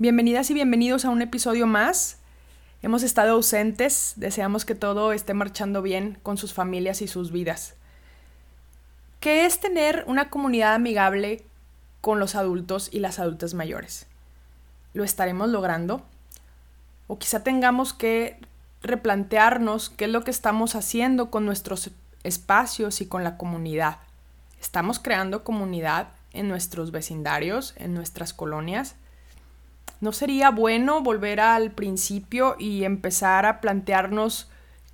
Bienvenidas y bienvenidos a un episodio más. Hemos estado ausentes, deseamos que todo esté marchando bien con sus familias y sus vidas. ¿Qué es tener una comunidad amigable con los adultos y las adultas mayores? ¿Lo estaremos logrando? O quizá tengamos que replantearnos qué es lo que estamos haciendo con nuestros espacios y con la comunidad. ¿Estamos creando comunidad en nuestros vecindarios, en nuestras colonias? ¿No sería bueno volver al principio y empezar a plantearnos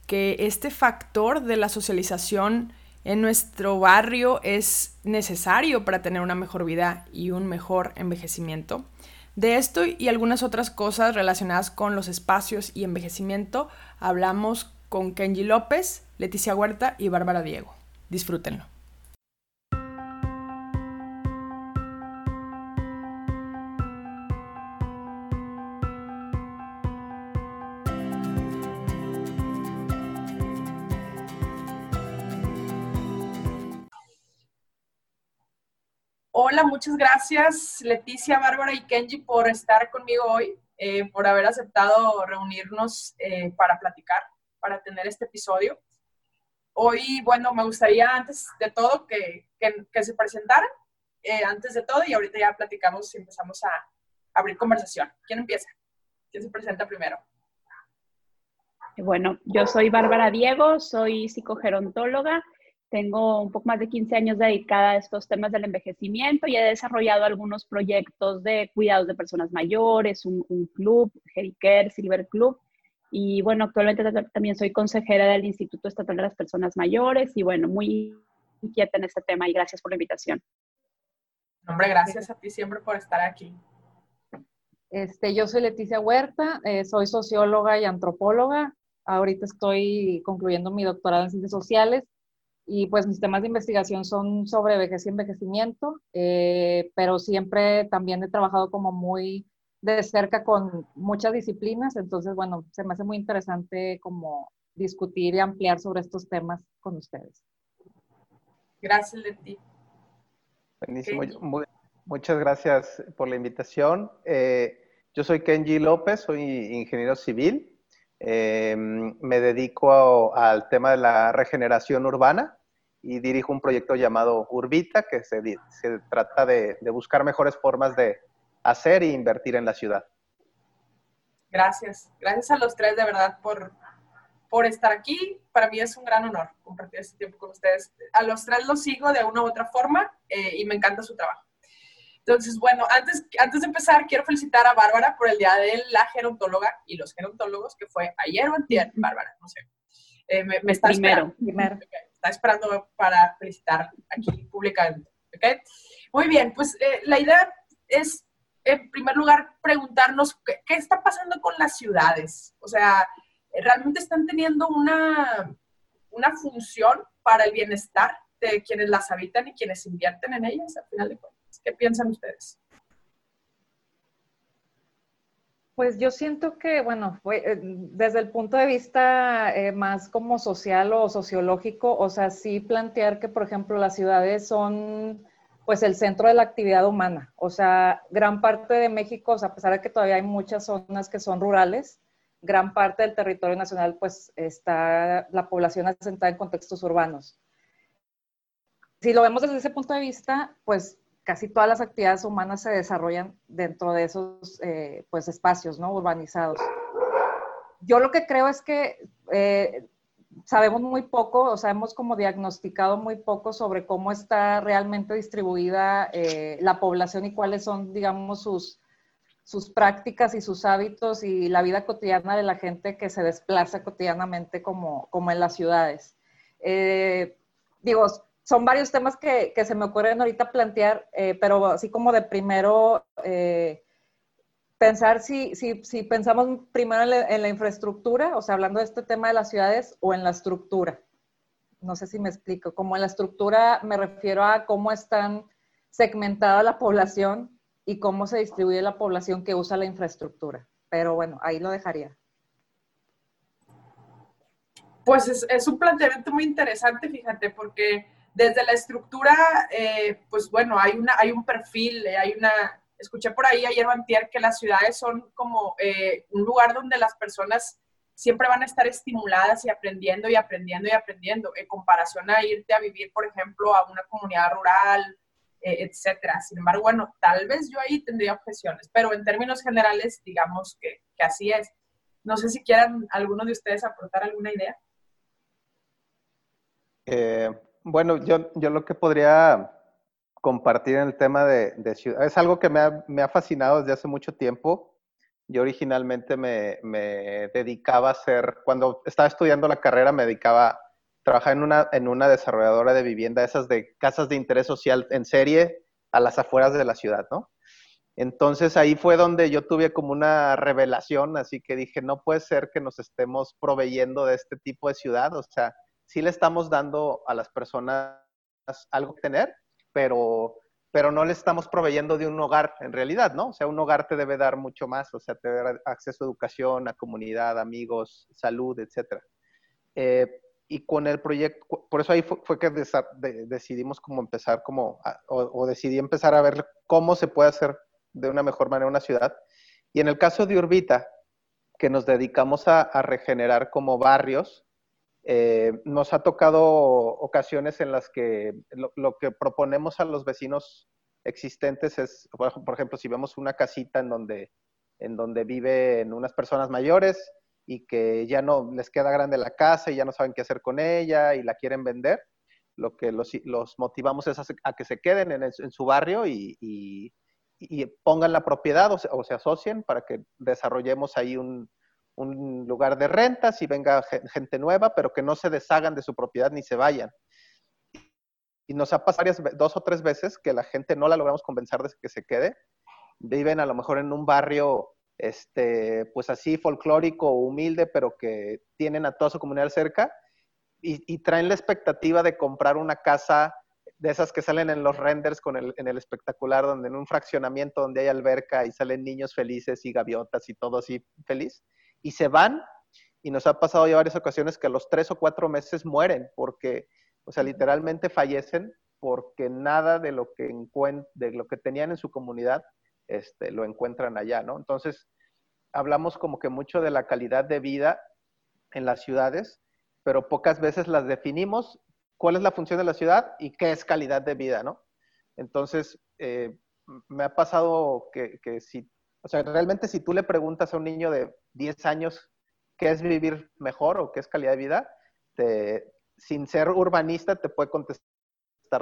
que este factor de la socialización en nuestro barrio es necesario para tener una mejor vida y un mejor envejecimiento? De esto y algunas otras cosas relacionadas con los espacios y envejecimiento hablamos con Kenji López, Leticia Huerta y Bárbara Diego. Disfrútenlo. Hola, muchas gracias Leticia, Bárbara y Kenji por estar conmigo hoy, eh, por haber aceptado reunirnos eh, para platicar, para tener este episodio. Hoy, bueno, me gustaría antes de todo que, que, se presentaran, eh, antes de todo, y ahorita ya platicamos y empezamos a abrir conversación. ¿Quién empieza? ¿Quién se presenta primero? Bueno, yo soy Bárbara Diego, soy psicogerontóloga tengo un poco más de 15 años dedicada a estos temas del envejecimiento y he desarrollado algunos proyectos de cuidados de personas mayores, un, club, Hericare, Silver Club. Y bueno, actualmente también soy consejera del Instituto Estatal de las Personas Mayores y bueno, muy inquieta en este tema y gracias por la invitación. Hombre, gracias a ti siempre por estar aquí. Este, yo soy Leticia Huerta, eh, soy socióloga y antropóloga. Ahorita estoy concluyendo mi doctorado en ciencias sociales y pues mis temas de investigación son sobre vejez y envejecimiento, eh, pero siempre también he trabajado como muy de cerca con muchas disciplinas, entonces bueno, se me hace muy interesante como discutir y ampliar sobre estos temas con ustedes. Gracias, Leti. Buenísimo. muchas gracias por la invitación. Eh, yo soy Kenji López, soy ingeniero civil. Eh, me dedico al tema de la regeneración urbana y dirijo un proyecto llamado Urbita, que se, trata de, de, buscar mejores formas de hacer e invertir en la ciudad. Gracias, gracias a los tres de verdad por, por estar aquí. Para mí es un gran honor compartir este tiempo con ustedes. A los tres los sigo de una u otra forma eh, y me encanta su trabajo. Entonces, bueno, antes, antes de empezar, quiero felicitar a Bárbara por el Día de la Gerontóloga y los gerontólogos, que fue ayer o antier, Bárbara, no sé. Eh, me, me, está primero, primero está esperando para felicitar aquí públicamente. ¿okay? Muy bien, pues eh, la idea es, en primer lugar, preguntarnos qué, qué, está pasando con las ciudades. O sea, ¿realmente están teniendo una, una función para el bienestar de quienes las habitan y quienes invierten en ellas, al final de cuentas? ¿Qué piensan ustedes? Pues yo siento que, bueno, eh, desde el punto de vista eh, más como social o sociológico, o sea, sí plantear que, por ejemplo, las ciudades son pues el centro de la actividad humana. O sea, gran parte de México, o sea, a pesar de que todavía hay muchas zonas que son rurales, gran parte del territorio nacional pues está la población asentada en contextos urbanos. Si lo vemos desde ese punto de vista, pues casi todas las actividades humanas se desarrollan dentro de esos eh, pues, espacios ¿no? urbanizados. Yo lo que creo es que eh, sabemos muy poco, o sea, hemos como diagnosticado muy poco sobre cómo está realmente distribuida eh, la población y cuáles son, digamos, sus, sus prácticas y sus hábitos y la vida cotidiana de la gente que se desplaza cotidianamente como, como en las ciudades. digo, son varios temas que, se me ocurren ahorita plantear, eh, pero así como de primero, eh, pensar si, si, pensamos primero en la, infraestructura, o sea, hablando de este tema de las ciudades, o en la estructura. No sé si me explico. Como en la estructura me refiero a cómo están segmentada la población y cómo se distribuye la población que usa la infraestructura. Pero bueno, ahí lo dejaría. Pues es, es un planteamiento muy interesante, fíjate, porque desde la estructura, eh, pues bueno, hay, una, hay un perfil, eh, hay una, escuché por ahí ayer Bantier que las ciudades son como eh, un lugar donde las personas siempre van a estar estimuladas y aprendiendo y aprendiendo y aprendiendo, en comparación a irte a vivir, por ejemplo, a una comunidad rural, eh, etcétera. Sin embargo, bueno, tal vez yo ahí tendría objeciones, pero en términos generales, digamos que, que así es. No sé si quieran alguno de ustedes aportar alguna idea. Eh, bueno, yo, yo lo que podría compartir en el tema de, ciudad es algo que me ha, me ha fascinado desde hace mucho tiempo yo originalmente me, dedicaba a hacer, cuando estaba estudiando la carrera, me dedicaba a trabajar en una, en una desarrolladora de vivienda, esas de casas de interés social en serie a las afueras de la ciudad, ¿no? Entonces ahí fue donde yo tuve como una revelación, así que dije, no puede ser que nos estemos proveyendo de este tipo de ciudad, o sea, sí le estamos dando a las personas algo que tener, pero pero no le estamos proveyendo de un hogar en realidad, ¿no? O sea, un hogar te debe dar mucho más, o sea, te debe dar acceso a educación, a comunidad, amigos, salud, etc. Eh, y con el proyecto, por eso ahí fue, que decidimos como empezar como, o, decidí empezar a ver cómo se puede hacer de una mejor manera una ciudad. Y en el caso de Urbita, que nos dedicamos a, regenerar como barrios, eh, nos ha tocado ocasiones en las que lo, que proponemos a los vecinos existentes es, por ejemplo, si vemos una casita en donde, en donde viven unas personas mayores y que ya no les queda grande la casa y ya no saben qué hacer con ella y la quieren vender, lo que los, motivamos es a, que se queden en, su barrio y, pongan la propiedad o o se asocien para que desarrollemos ahí un, un lugar de rentas y venga gente nueva, pero que no se deshagan de su propiedad ni se vayan. Y nos ha pasado dos o tres veces que la gente no la logramos convencer de que se quede. Viven a lo mejor en un barrio, este, pues así folclórico humilde, pero que tienen a toda su comunidad cerca y, traen la expectativa de comprar una casa de esas que salen en los renders en el espectacular, donde en un fraccionamiento donde hay alberca y salen niños felices y gaviotas y todo así feliz y se van y nos ha pasado ya varias ocasiones que a los tres o cuatro meses mueren porque, o sea, literalmente fallecen porque nada de lo que, de lo que tenían en su comunidad este, lo encuentran allá, ¿no? Entonces, hablamos como que mucho de la calidad de vida en las ciudades, pero pocas veces las definimos cuál es la función de la ciudad y qué es calidad de vida, ¿no? Entonces, eh, me ha pasado que, que si o sea, realmente si tú le preguntas a un niño de 10 años qué es vivir mejor o qué es calidad de vida, sin ser urbanista te puede contestar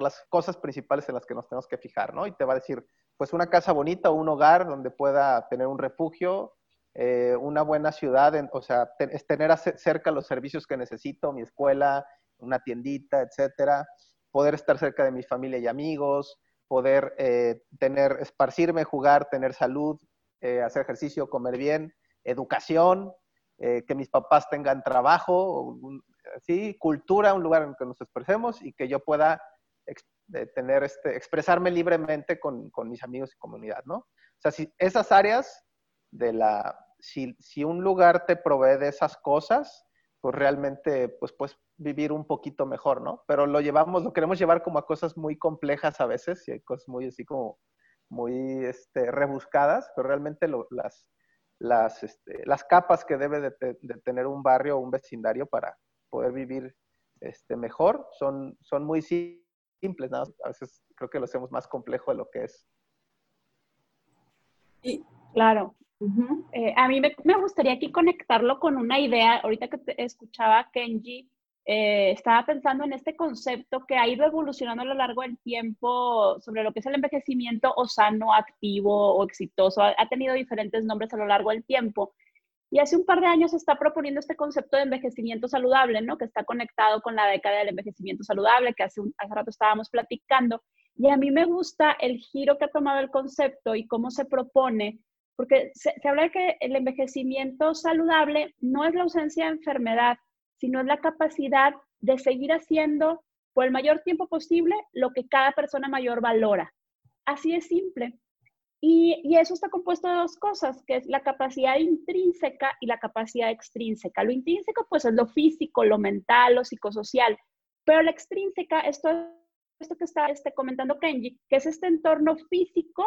las cosas principales en las que nos tenemos que fijar, ¿no? Y te va a decir, pues una casa bonita o un hogar donde pueda tener un refugio, eh, una buena ciudad, o sea, es tener cerca los servicios que necesito, mi escuela, una tiendita, etcétera, poder estar cerca de mi familia y amigos, poder eh, tener, esparcirme, jugar, tener salud, eh, hacer ejercicio, comer bien, educación, eh, que mis papás tengan trabajo, ¿sí? cultura, un lugar en el que nos expresemos y que yo pueda tener este, expresarme libremente con, con, mis amigos y comunidad, ¿no? O sea, si esas áreas de la, si, si, un lugar te provee de esas cosas, pues realmente, pues puedes vivir un poquito mejor, ¿no? Pero lo llevamos, lo queremos llevar como a cosas muy complejas a veces, y hay cosas muy así como muy este, rebuscadas, pero realmente las, este, las capas que debe de, tener un barrio o un vecindario para poder vivir este, mejor son, son muy simples. ¿no? A veces creo que lo hacemos más complejo de lo que es. Y, claro. Eh, a mí me, me, gustaría aquí conectarlo con una idea. Ahorita que te escuchaba Kenji, eh, estaba pensando en este concepto que ha ido evolucionando a lo largo del tiempo sobre lo que es el envejecimiento o sano, activo o exitoso. Ha, tenido diferentes nombres a lo largo del tiempo. Y hace un par de años se está proponiendo este concepto de envejecimiento saludable, ¿no? Que está conectado con la década del envejecimiento saludable, que hace, un, hace rato estábamos platicando. Y a mí me gusta el giro que ha tomado el concepto y cómo se propone, porque se, se habla de que el envejecimiento saludable no es la ausencia de enfermedad, sino es la capacidad de seguir haciendo por el mayor tiempo posible lo que cada persona mayor valora. Así es simple. Y, eso está compuesto de dos cosas, que es la capacidad intrínseca y la capacidad extrínseca. Lo intrínseco, pues, es lo físico, lo mental, lo psicosocial. Pero la extrínseca, esto, esto que está este, comentando Kenji, que es este entorno físico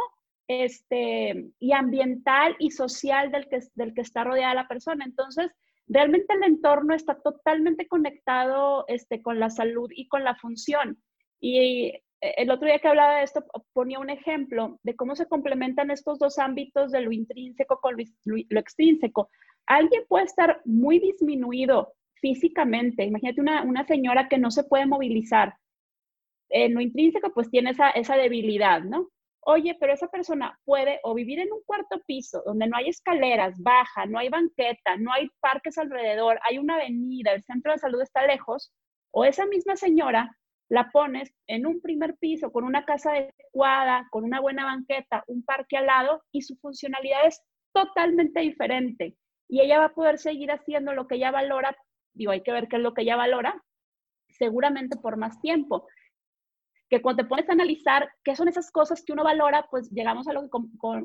este, y ambiental y social del que, del que está rodeada la persona. Entonces, realmente el entorno está totalmente conectado este, con la salud y con la función. Y eh, el otro día que hablaba de esto, ponía un ejemplo de cómo se complementan estos dos ámbitos de lo intrínseco con lo, extrínseco. Alguien puede estar muy disminuido físicamente. Imagínate una, una señora que no se puede movilizar. En lo intrínseco, pues tiene esa, esa debilidad, ¿no? Oye, pero esa persona puede o vivir en un cuarto piso donde no hay escaleras, baja, no hay banqueta, no hay parques alrededor, hay una avenida, el centro de salud está lejos, o esa misma señora la pones en un primer piso con una casa adecuada, con una buena banqueta, un parque al lado y su funcionalidad es totalmente diferente. Y ella va a poder seguir haciendo lo que ella valora, digo, hay que ver qué es lo que ella valora, seguramente por más tiempo que cuando te pones a analizar qué son esas cosas que uno valora, pues llegamos a lo que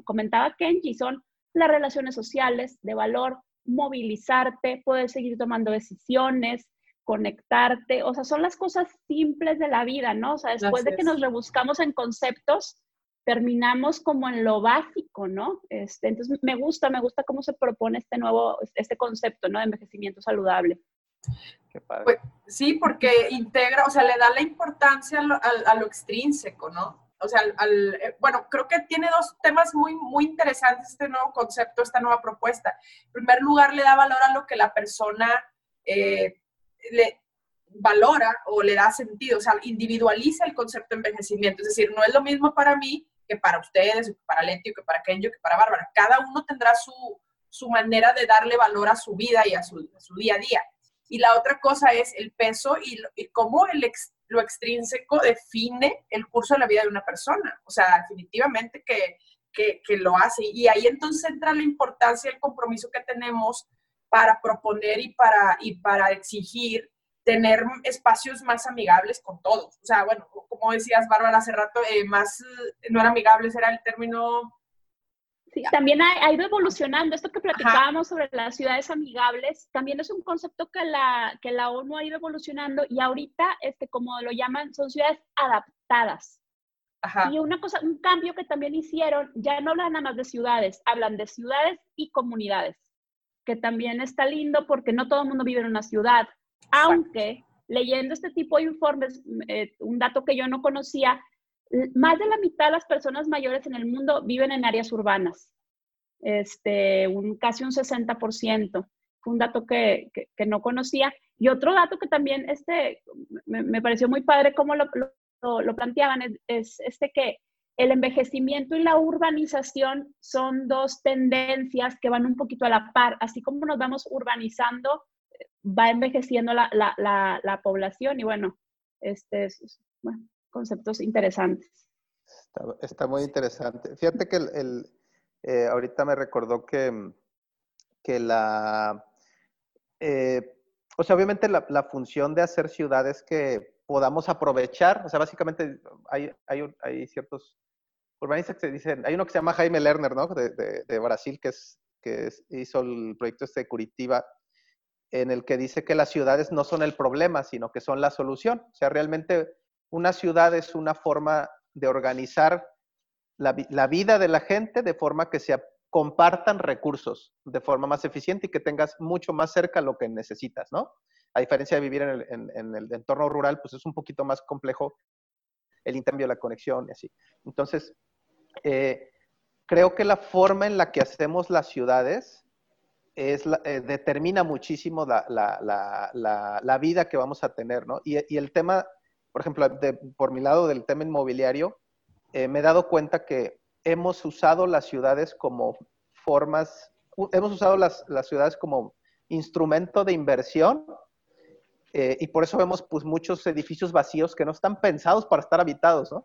comentaba Kenji, son las relaciones sociales de valor, movilizarte, poder seguir tomando decisiones, conectarte, o sea, son las cosas simples de la vida, ¿no? O sea, después de que nos rebuscamos en conceptos, terminamos como en lo básico, ¿no? Este, entonces, me gusta, me gusta cómo se propone este nuevo, este concepto, ¿no? De envejecimiento saludable. Pues, sí, porque integra, o sea, le da la importancia a lo, extrínseco, ¿no? O sea, al, eh, bueno, creo que tiene dos temas muy, muy interesantes este nuevo concepto, esta nueva propuesta. En primer lugar, le da valor a lo que la persona eh, le valora o le da sentido, o sea, individualiza el concepto de envejecimiento. Es decir, no es lo mismo para mí que para ustedes, que para Leti, que para Kenjo, que para Bárbara. Cada uno tendrá su, su manera de darle valor a su vida y a su, a su día a día. Y la otra cosa es el peso y, cómo el lo extrínseco define el curso de la vida de una persona. O sea, definitivamente que, que, lo hace. Y ahí entonces entra la importancia, el compromiso que tenemos para proponer y para, y para exigir tener espacios más amigables con todos. O sea, bueno, como decías, Bárbara, hace rato, eh, más, no era amigables, era el término Sí, también ha, ido evolucionando. Esto que platicábamos sobre las ciudades amigables, también es un concepto que la, que la ONU ha ido evolucionando y ahorita, este, como lo llaman, son ciudades adaptadas. Y una cosa, un cambio que también hicieron, ya no hablan nada más de ciudades, hablan de ciudades y comunidades, que también está lindo porque no todo el mundo vive en una ciudad, aunque leyendo este tipo de informes, eh, un dato que yo no conocía, más de la mitad de las personas mayores en el mundo viven en áreas urbanas, este, un, casi un 60%. Fue un dato que, que, no conocía. Y otro dato que también este, me, me pareció muy padre cómo lo, lo, lo planteaban es, es, este que el envejecimiento y la urbanización son dos tendencias que van un poquito a la par. Así como nos vamos urbanizando, va envejeciendo la, la, la, la población y bueno, este, es, bueno, conceptos interesantes. Está, muy interesante. Fíjate que el, eh, ahorita me recordó que, que la, eh, o sea, obviamente la, la, función de hacer ciudades que podamos aprovechar, o sea, básicamente hay, hay, hay ciertos urbanistas que dicen, hay uno que se llama Jaime Lerner, ¿no? De, de, Brasil, que, es, que hizo el proyecto este de Curitiba, en el que dice que las ciudades no son el problema, sino que son la solución. O sea, realmente una ciudad es una forma de organizar la, vida de la gente de forma que se compartan recursos de forma más eficiente y que tengas mucho más cerca lo que necesitas, ¿no? A diferencia de vivir en el, entorno rural, pues es un poquito más complejo el intercambio, la conexión y así. Entonces, eh, creo que la forma en la que hacemos las ciudades es eh, determina muchísimo la, vida que vamos a tener, ¿no? y el tema por ejemplo, por mi lado del tema inmobiliario, eh, me he dado cuenta que hemos usado las ciudades como formas, hemos usado las, ciudades como instrumento de inversión eh, y por eso vemos pues, muchos edificios vacíos que no están pensados para estar habitados, ¿no?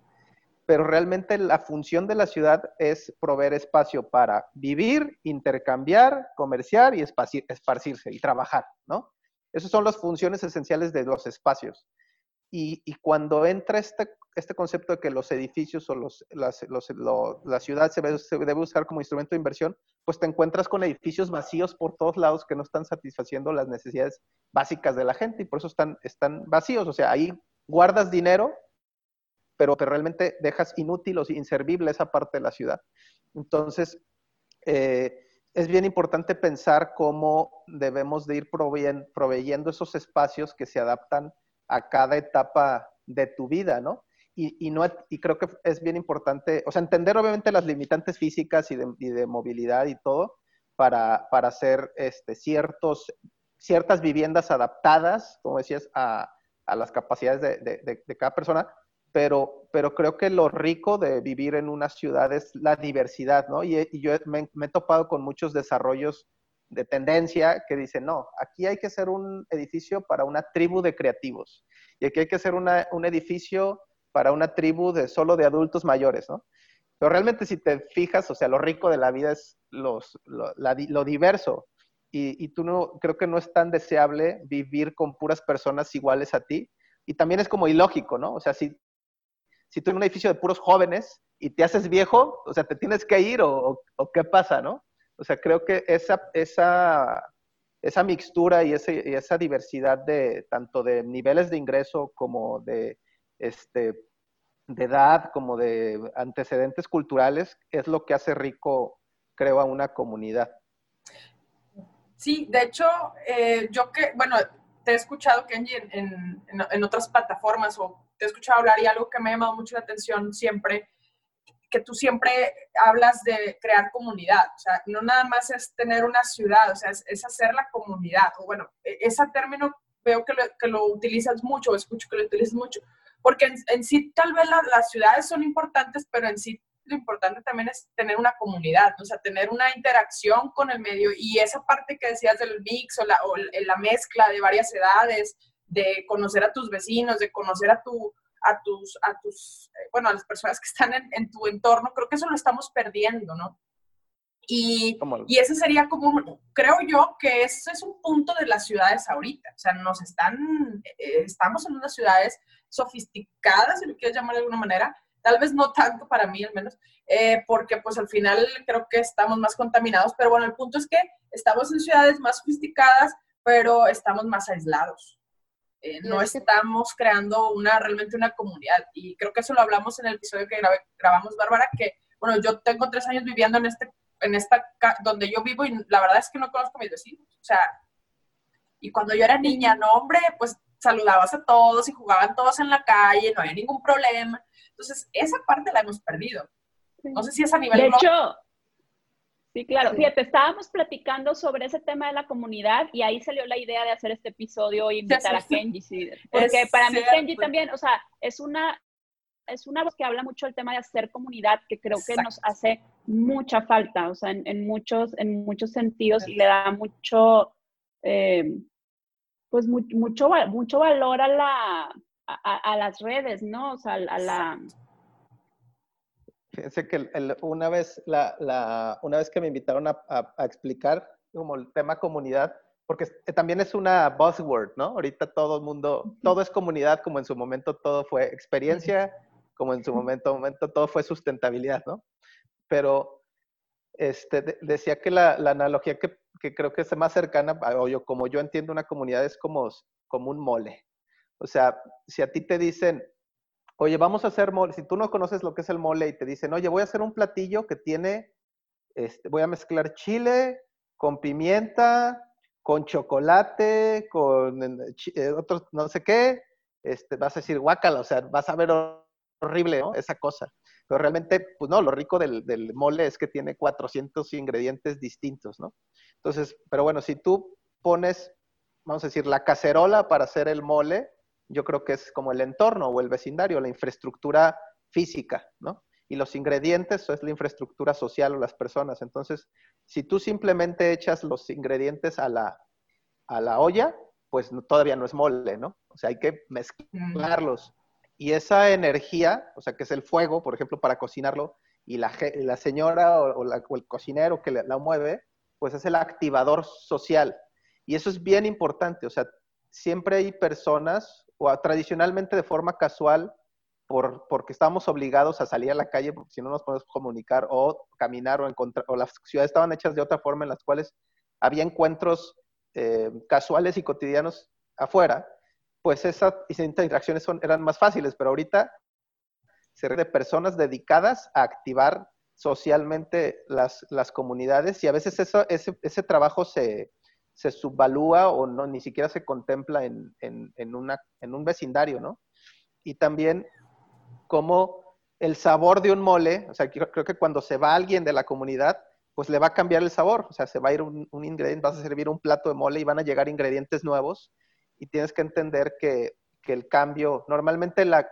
Pero realmente la función de la ciudad es proveer espacio para vivir, intercambiar, comerciar y esparcirse y trabajar, ¿no? Esas son las funciones esenciales de los espacios. Y, cuando entra este, este concepto de que los edificios o los, las, la ciudad se, debe usar como instrumento de inversión, pues te encuentras con edificios vacíos por todos lados que no están satisfaciendo las necesidades básicas de la gente y por eso están, están vacíos. O sea, ahí guardas dinero pero te realmente dejas inútil o inservible esa parte de la ciudad. Entonces, eh, es bien importante pensar cómo debemos de ir proveyendo esos espacios que se adaptan a cada etapa de tu vida, ¿no? Y, no, y creo que es bien importante, o sea, entender obviamente las limitantes físicas y de, movilidad y todo para, para hacer este, ciertos, ciertas viviendas adaptadas, como decías, a, a las capacidades de, de, cada persona, pero, pero creo que lo rico de vivir en una ciudad es la diversidad, ¿no? Y, yo me, he topado con muchos desarrollos de tendencia que dicen, no, aquí hay que hacer un edificio para una tribu de creativos y aquí hay que hacer una, un edificio para una tribu de solo de adultos mayores, ¿no? Pero realmente si te fijas, o sea, lo rico de la vida es los, lo, lo diverso. Y, y, tú no, creo que no es tan deseable vivir con puras personas iguales a ti. Y también es como ilógico, ¿no? O sea, si si tú en un edificio de puros jóvenes y te haces viejo, o sea, te tienes que ir o, qué pasa, ¿no? O sea, creo que esa, esa, esa mixtura y, ese, esa diversidad de tanto de niveles de ingreso como de, este, de edad, como de antecedentes culturales, es lo que hace rico, creo, a una comunidad. Sí, de hecho, eh, yo que, bueno, te he escuchado, Kenji, en, en, en, otras plataformas o te he escuchado hablar y algo que me ha llamado mucho la atención siempre, que tú siempre hablas de crear comunidad, o sea, no nada más es tener una ciudad, o sea, es, hacer la comunidad, o bueno, e, ese término veo que lo, utilizas mucho, escucho que lo utilizas mucho, porque en, sí tal vez las ciudades son importantes, pero en sí lo importante también es tener una comunidad, o sea, tener una interacción con el medio y esa parte que decías del mix o o la mezcla de varias edades, de conocer a tus vecinos, de conocer a tu, a tus, a tus, eh, bueno, a las personas que están en, tu entorno, creo que eso lo estamos perdiendo, ¿no? Y, y, ese sería como, creo yo que ese es un punto de las ciudades ahorita, o sea, nos están, eh, estamos en unas ciudades sofisticadas, si lo quieres llamar de alguna manera, tal vez no tanto para mí al menos, eh, porque pues al final creo que estamos más contaminados, pero bueno, el punto es que estamos en ciudades más sofisticadas, pero estamos más aislados. Eh, no estamos creando una realmente una comunidad. Y creo que eso lo hablamos en el episodio que grabamos, Bárbara, que, bueno, yo tengo tres años viviendo en este, en esta, donde yo vivo y la verdad es que no conozco a mis vecinos. O sea, y cuando yo era niña, no, hombre, pues saludabas a todos y jugaban todos en la calle, no había ningún problema. Entonces, esa parte la hemos perdido. No sé si es a nivel... De hecho, Sí, claro. Fíjate, estábamos platicando sobre ese tema de la comunidad y ahí salió la idea de hacer este episodio y invitar a Kenji. Sí, porque para mí Kenji también, o sea, es una, es una voz que habla mucho del tema de hacer comunidad, que creo que nos hace mucha falta, o sea, en, muchos, en muchos sentidos y le da mucho, eh, pues mucho, mucho valor a, la, a, las redes, ¿no? O sea, a la... Fíjense que una, vez la, una vez que me invitaron a, explicar como el tema comunidad, porque también es una buzzword, ¿no? Ahorita todo el mundo, todo es comunidad, como en su momento todo fue experiencia, como en su momento, momento todo fue sustentabilidad, ¿no? Pero este, decía que la, analogía que, que, creo que es más cercana, o yo, como yo entiendo una comunidad, es como, como un mole. O sea, si a ti te dicen, oye, vamos a hacer mole, si tú no conoces lo que es el mole y te dicen, oye, voy a hacer un platillo que tiene, este, voy a mezclar chile con pimienta, con chocolate, con eh, otros no sé qué, este, vas a decir guácala, o sea, vas a ver horrible, ¿no? Esa cosa. Pero realmente, pues no, lo rico del, del, mole es que tiene 400 ingredientes distintos, ¿no? Entonces, pero bueno, si tú pones, vamos a decir, la cacerola para hacer el mole, yo creo que es como el entorno o el vecindario, la infraestructura física, ¿no? Y los ingredientes es la infraestructura social o las personas. Entonces, si tú simplemente echas los ingredientes a la, a la olla, pues todavía no es mole, ¿no? O sea, hay que mezclarlos. Y esa energía, o sea, que es el fuego, por ejemplo, para cocinarlo, y la, la señora o, el cocinero que la mueve, pues es el activador social. Y eso es bien importante, o sea, siempre hay personas o tradicionalmente de forma casual, por, porque estábamos obligados a salir a la calle, porque si no nos podemos comunicar o caminar o encontrar, o las ciudades estaban hechas de otra forma en las cuales había encuentros eh, casuales y cotidianos afuera, pues esas, interacciones son, eran más fáciles, pero ahorita se de personas dedicadas a activar socialmente las, las comunidades y a veces eso, ese, ese trabajo se, se subvalúa o no, ni siquiera se contempla en, en, en, en un vecindario, ¿no? Y también como el sabor de un mole, o sea, creo que cuando se va alguien de la comunidad, pues le va a cambiar el sabor, o sea, se va a ir un, ingrediente, vas a servir un plato de mole y van a llegar ingredientes nuevos y tienes que entender que, que el cambio, normalmente la,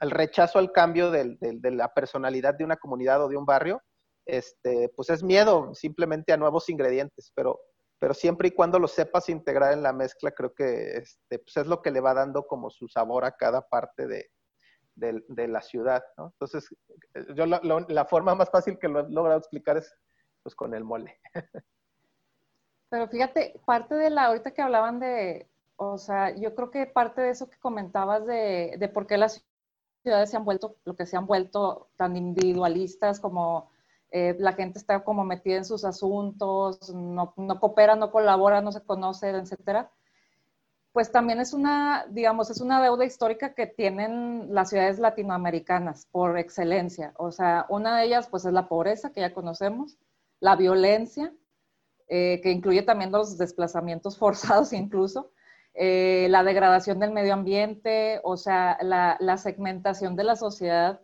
el rechazo al cambio de, de, de, la personalidad de una comunidad o de un barrio, este, pues es miedo simplemente a nuevos ingredientes, pero, pero siempre y cuando lo sepas integrar en la mezcla, creo que este, pues es lo que le va dando como su sabor a cada parte de, la ciudad, ¿no? Entonces, yo lo, lo, la forma más fácil que lo he logrado explicar es pues con el mole. Pero fíjate, parte de la, ahorita que hablaban de, o sea, yo creo que parte de eso que comentabas de, de por qué las ciudades se han vuelto, lo que se han vuelto tan individualistas como eh, la gente está como metida en sus asuntos, no, coopera, no colabora, no se conoce, etcétera pues también es una, digamos, es una deuda histórica que tienen las ciudades latinoamericanas por excelencia. O sea, una de ellas, pues, es la pobreza, que ya conocemos, la violencia, eh, que incluye también los desplazamientos forzados incluso, eh, la degradación del medio ambiente, o sea, la, segmentación de la sociedad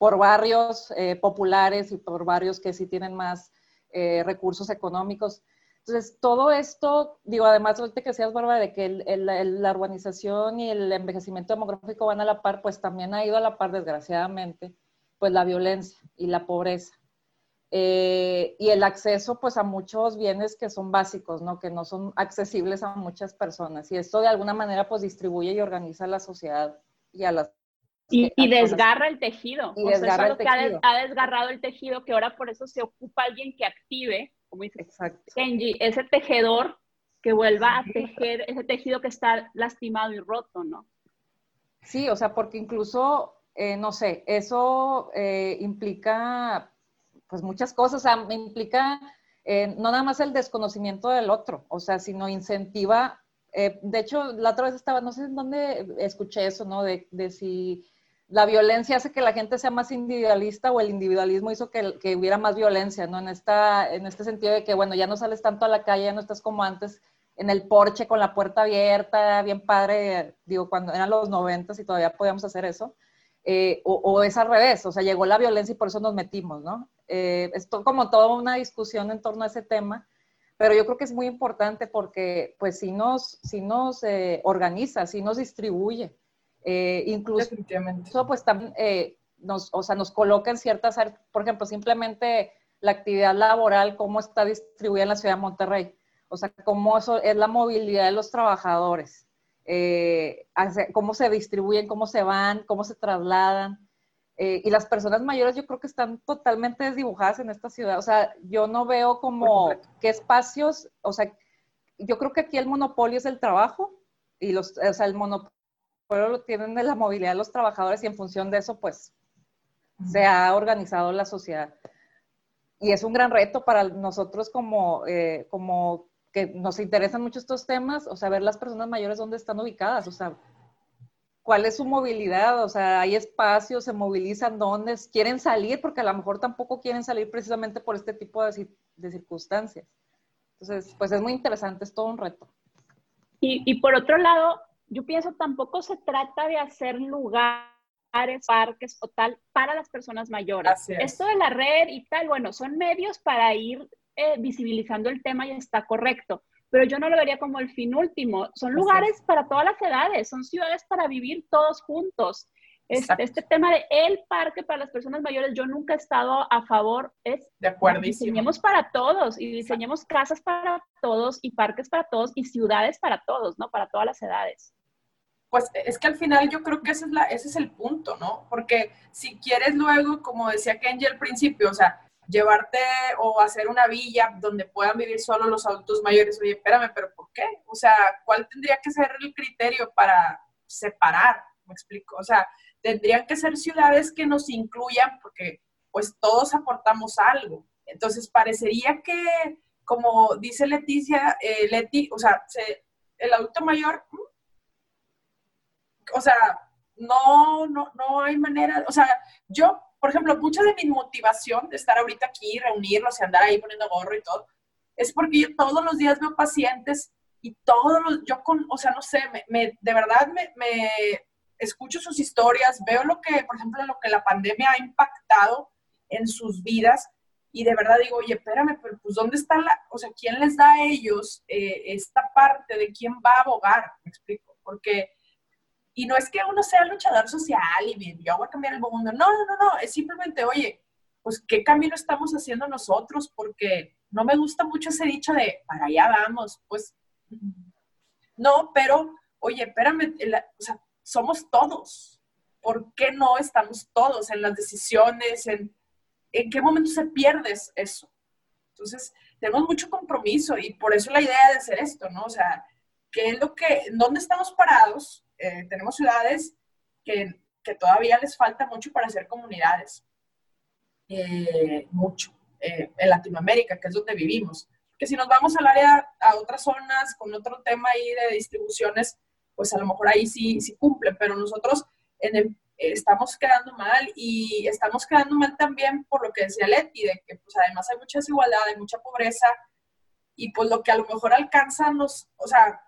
por barrios eh, populares y por barrios que sí tienen más eh, recursos económicos. Entonces, todo esto, digo, además, ahorita que seas, Bárbara, de que la urbanización y el envejecimiento demográfico van a la par, pues también ha ido a la par, desgraciadamente, pues la violencia y la pobreza. Eh, y el acceso, pues, a muchos bienes que son básicos, ¿no? Que no son accesibles a muchas personas. Y esto, de alguna manera, pues, distribuye y organiza la sociedad y a las y, y, desgarra el tejido. Y desgarra o sea, el tejido. Ha, desgarrado el tejido, que ahora por eso se ocupa alguien que active como dice Exacto. Kenji, ese tejedor que vuelva a tejer ese tejido que está lastimado y roto, ¿no? Sí, o sea, porque incluso, eh, no sé, eso eh, implica pues muchas cosas, o sea, me implica eh, no nada más el desconocimiento del otro, o sea, sino incentiva, eh, de hecho, la otra vez estaba, no sé en dónde escuché eso, ¿no? De, de si la violencia hace que la gente sea más individualista o el individualismo hizo que, hubiera más violencia, ¿no? En, esta, en este sentido de que, bueno, ya no sales tanto a la calle, ya no estás como antes en el porche con la puerta abierta, bien padre, digo, cuando eran los noventas y todavía podíamos hacer eso, eh, o, o, es al revés, o sea, llegó la violencia y por eso nos metimos, ¿no? Eh, es como toda una discusión en torno a ese tema, pero yo creo que es muy importante porque, pues, si nos, si nos eh, organiza, si nos distribuye, eh, incluso, pues también eh, nos, o sea, nos coloca en ciertas áreas, por ejemplo, simplemente la actividad laboral, cómo está distribuida en la ciudad de Monterrey, o sea, cómo eso es la movilidad de los trabajadores, eh, cómo se distribuyen, cómo se van, cómo se trasladan. Eh, y las personas mayores yo creo que están totalmente desdibujadas en esta ciudad. O sea, yo no veo como qué espacios, o sea, yo creo que aquí el monopolio es el trabajo y los, o sea, el monopolio lo tienen de la movilidad de los trabajadores y en función de eso, pues, se ha organizado la sociedad. Y es un gran reto para nosotros como, eh, como que nos interesan mucho estos temas, o sea, ver las personas mayores dónde están ubicadas, o sea, cuál es su movilidad, o sea, hay espacios, se movilizan, dónde quieren salir, porque a lo mejor tampoco quieren salir precisamente por este tipo de, de circunstancias. Entonces, pues es muy interesante, es todo un reto. Y, y por otro lado, yo pienso tampoco se trata de hacer lugares, parques o tal para las personas mayores. Esto de la red y tal, bueno, son medios para ir eh, visibilizando el tema y está correcto, pero yo no lo vería como el fin último. Son lugares para todas las edades, son ciudades para vivir todos juntos. Este, este, tema de el parque para las personas mayores, yo nunca he estado a favor, es de acuerdo. diseñemos para todos y diseñemos Exacto. casas para todos y parques para todos y ciudades para todos, ¿no? Para todas las edades pues es que al final yo creo que ese es, la, ese es el punto, ¿no? Porque si quieres luego, como decía Kenji al principio, o sea, llevarte o hacer una villa donde puedan vivir solo los adultos mayores, oye, espérame, pero ¿por qué? O sea, ¿cuál tendría que ser el criterio para separar? Me explico. O sea, tendrían que ser ciudades que nos incluyan porque pues todos aportamos algo. Entonces, parecería que, como dice Leticia, eh, Leti, o sea, se, el adulto mayor o sea, no, no, no hay manera, o sea, yo, por ejemplo, mucha de mi motivación de estar ahorita aquí, reunirlos y andar ahí poniendo gorro y todo, es porque yo todos los días veo pacientes y todos los, yo con, o sea, no sé, me, de verdad me, me, escucho sus historias, veo lo que, por ejemplo, lo que la pandemia ha impactado en sus vidas y de verdad digo, oye, espérame, pero pues ¿dónde está la, o sea, quién les da a ellos eh, esta parte de quién va a abogar? Me explico, porque, y no es que uno sea luchador social y yo voy a cambiar el mundo, no, no, no, no, es simplemente, oye, pues qué camino estamos haciendo nosotros, porque no me gusta mucho ese dicho de, para allá vamos, pues, no, pero, oye, espérame, o sea, somos todos, ¿por qué no estamos todos en las decisiones, en ¿en qué momento se pierde eso? Entonces, tenemos mucho compromiso y por eso la idea de hacer esto, ¿no? O sea, ¿qué es lo que, dónde estamos parados? Eh, tenemos ciudades que, que, todavía les falta mucho para hacer comunidades. Eh, mucho. Eh, en Latinoamérica, que es donde vivimos. Que si nos vamos al área, a otras zonas, con otro tema ahí de distribuciones, pues a lo mejor ahí sí, sí cumple, pero nosotros estamos quedando mal y estamos quedando mal también por lo que decía Leti, de que pues además hay mucha desigualdad, hay mucha pobreza y pues lo que a lo mejor alcanza nos, o sea,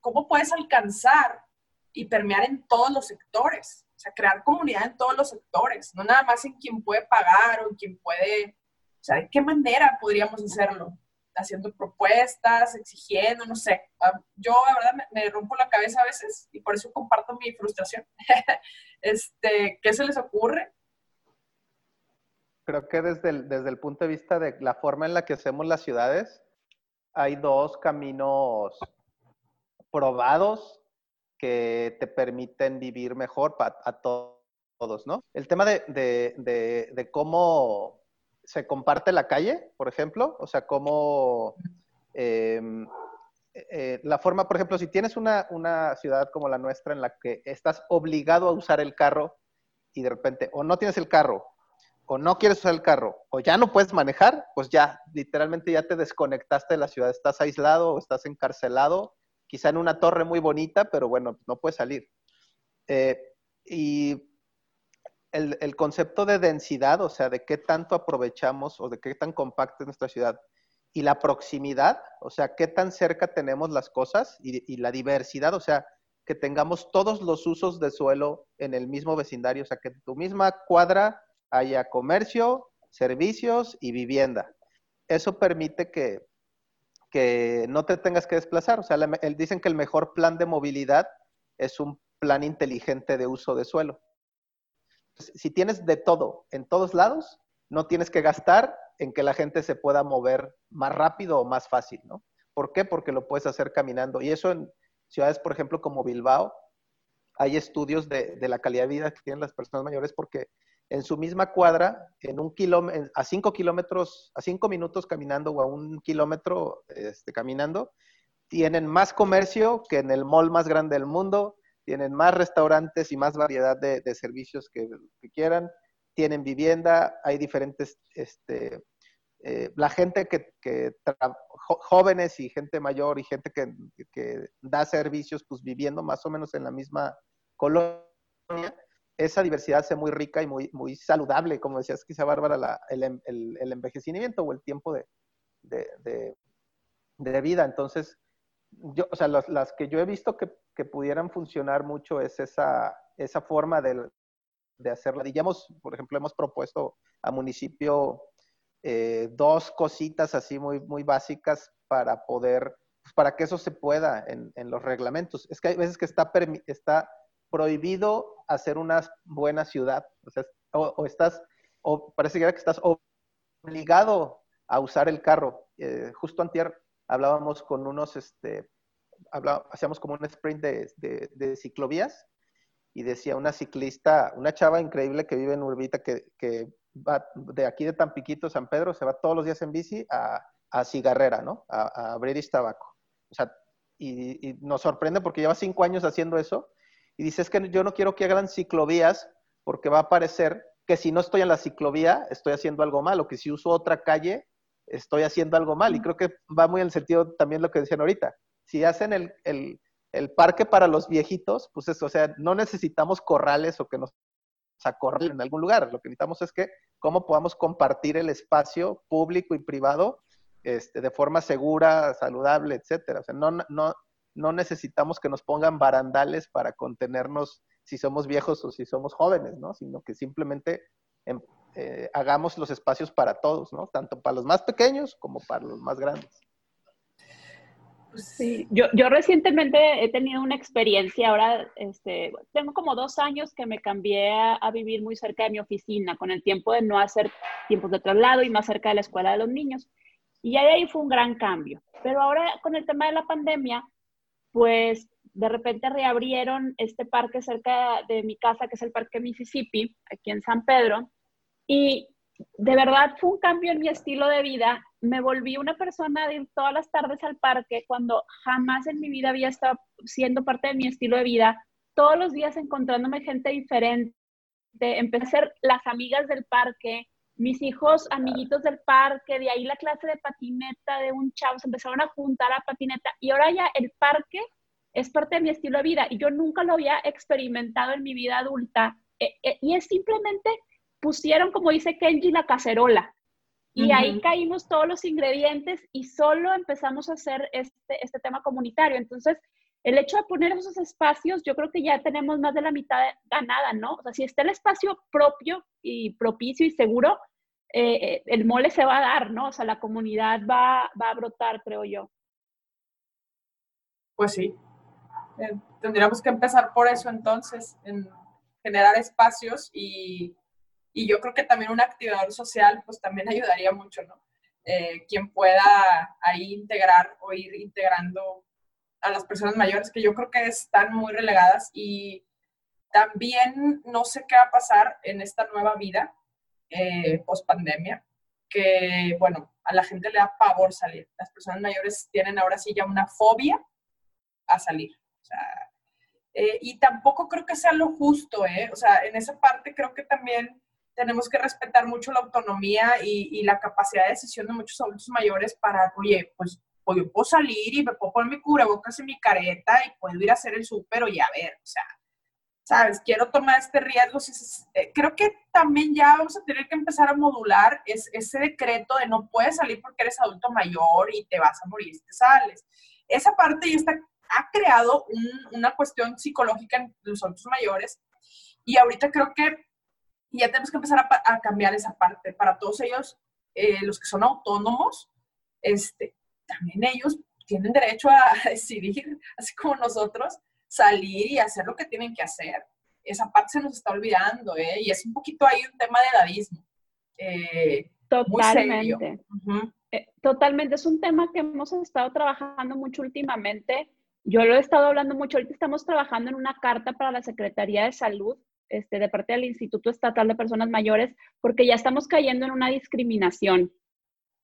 ¿cómo puedes alcanzar y permear en todos los sectores? O sea, crear comunidad en todos los sectores, no nada más en quien puede pagar o en quien puede, o sea, ¿de qué manera podríamos hacerlo? haciendo propuestas, exigiendo, no sé. Yo, la verdad, me, rompo la cabeza a veces y por eso comparto mi frustración. este, ¿Qué se les ocurre? Creo que desde el, desde el punto de vista de la forma en la que hacemos las ciudades, hay dos caminos probados que te permiten vivir mejor a todos, ¿no? El tema de, de, de cómo se comparte la calle, por ejemplo, o sea, cómo em, eh, la forma, por ejemplo, si tienes una, una, ciudad como la nuestra en la que estás obligado a usar el carro y de repente o no tienes el carro o no quieres usar el carro o ya no puedes manejar, pues ya, literalmente ya te desconectaste de la ciudad, estás aislado o estás encarcelado, quizá en una torre muy bonita, pero bueno, no puedes salir. Eh, y el, concepto de densidad, o sea, de qué tanto aprovechamos o de qué tan compacta es nuestra ciudad, y la proximidad, o sea, qué tan cerca tenemos las cosas, y, la diversidad, o sea, que tengamos todos los usos de suelo en el mismo vecindario, o sea, que en tu misma cuadra haya comercio, servicios y vivienda. Eso permite que, que no te tengas que desplazar. O sea, dicen que el mejor plan de movilidad es un plan inteligente de uso de suelo si tienes de todo en todos lados, no tienes que gastar en que la gente se pueda mover más rápido o más fácil, ¿no? ¿Por qué? Porque lo puedes hacer caminando. Y eso en ciudades, por ejemplo, como Bilbao, hay estudios de, la calidad de vida que tienen las personas mayores porque en su misma cuadra, en un kilómetro, a cinco kilómetros, a cinco minutos caminando o a un kilómetro este, caminando, tienen más comercio que en el mall más grande del mundo, tienen más restaurantes y más variedad de, servicios que, quieran, tienen vivienda, hay diferentes, este, eh, la gente que, jóvenes y gente mayor y gente que, da servicios, pues viviendo más o menos en la misma colonia, esa diversidad hace muy rica y muy, muy saludable, como decías quizá Bárbara, el, envejecimiento o el tiempo de, de vida. Entonces, yo, o sea, las, que yo he visto que, pudieran funcionar mucho es esa, esa forma de, de hacerla. Digamos, por ejemplo, hemos propuesto a municipio eh, dos cositas así muy, muy básicas para poder, pues, para que eso se pueda en, los reglamentos. Es que hay veces que está, está prohibido hacer una buena ciudad, o, estás, o parece que estás obligado a usar el carro. Eh, justo antier hablábamos con unos, este, hacíamos como un sprint de, ciclovías y decía una ciclista, una chava increíble que vive en Urbita, que, que, va de aquí de Tampiquito, San Pedro, se va todos los días en bici a, a Cigarrera, ¿no? A, a tabaco. O sea, y, nos sorprende porque lleva cinco años haciendo eso y dice, es que yo no quiero que hagan ciclovías porque va a parecer que si no estoy en la ciclovía, estoy haciendo algo mal, o que si uso otra calle, estoy haciendo algo mal. Y creo que va muy en el sentido también lo que decían ahorita. Si hacen el, el parque para los viejitos, pues eso, o sea, no necesitamos corrales o que nos acorralen en algún lugar. Lo que necesitamos es que cómo podamos compartir el espacio público y privado este, de forma segura, saludable, etcétera. O sea, no, no, no necesitamos que nos pongan barandales para contenernos si somos viejos o si somos jóvenes, ¿no? Sino que simplemente em, eh, hagamos los espacios para todos, ¿no? Tanto para los más pequeños como para los más grandes. Pues sí, yo, yo recientemente he tenido una experiencia, ahora este, tengo como dos años que me cambié a, vivir muy cerca de mi oficina, con el tiempo de no hacer tiempos de traslado y más cerca de la escuela de los niños. Y ahí fue un gran cambio. Pero ahora con el tema de la pandemia, pues de repente reabrieron este parque cerca de mi casa, que es el Parque Mississippi, aquí en San Pedro, y de verdad fue un cambio en mi estilo de vida. Me volví una persona de ir todas las tardes al parque cuando jamás en mi vida había estado siendo parte de mi estilo de vida. Todos los días encontrándome gente diferente. Empecé a ser las amigas del parque, mis hijos amiguitos del parque, de ahí la clase de patineta de un chavo, se empezaron a juntar a patineta y ahora ya el parque es parte de mi estilo de vida y yo nunca lo había experimentado en mi vida adulta. Eh, eh, y es simplemente pusieron, como dice Kenji, la cacerola. Y ahí caímos todos los ingredientes y solo empezamos a hacer este, este tema comunitario. Entonces, el hecho de poner esos espacios, yo creo que ya tenemos más de la mitad ganada, ¿no? O sea, si está el espacio propio y propicio y seguro, eh, el mole se va a dar, ¿no? O sea, la comunidad va, va a brotar, creo yo. Pues sí, eh, tendríamos que empezar por eso entonces, en generar espacios y, y, yo creo que también un activador social pues también ayudaría mucho, ¿no? Eh, quien pueda ahí integrar o ir integrando a las personas mayores que yo creo que están muy relegadas y también no sé qué va a pasar en esta nueva vida eh, post pandemia, que bueno, a la gente le da pavor salir. Las personas mayores tienen ahora sí ya una fobia a salir. Eh, y tampoco creo que sea lo justo, ¿eh? O sea, en esa parte creo que también tenemos que respetar mucho la autonomía y, la capacidad de decisión de muchos adultos mayores para, oye, pues, pues yo puedo salir y me puedo poner mi cubrebocas y mi careta y puedo ir a hacer el súper y a ver, o sea, ¿sabes? Quiero tomar este riesgo. Eh, creo que también ya vamos a tener que empezar a modular ese decreto de no puedes salir porque eres adulto mayor y te vas a morir si te sales. Esa parte ya está ha creado una cuestión psicológica en los adultos mayores y ahorita creo que ya tenemos que empezar a, cambiar esa parte. Para todos ellos, eh, los que son autónomos, este, también ellos tienen derecho a decidir, así como nosotros, salir y hacer lo que tienen que hacer. Esa parte se nos está olvidando, ¿eh? Y es un poquito ahí un tema de edadismo. Eh, Totalmente. Eh, totalmente. Es un tema que hemos estado trabajando mucho últimamente yo lo he estado hablando mucho, ahorita estamos trabajando en una carta para la Secretaría de Salud, este, de parte del Instituto Estatal de Personas Mayores, porque ya estamos cayendo en una discriminación.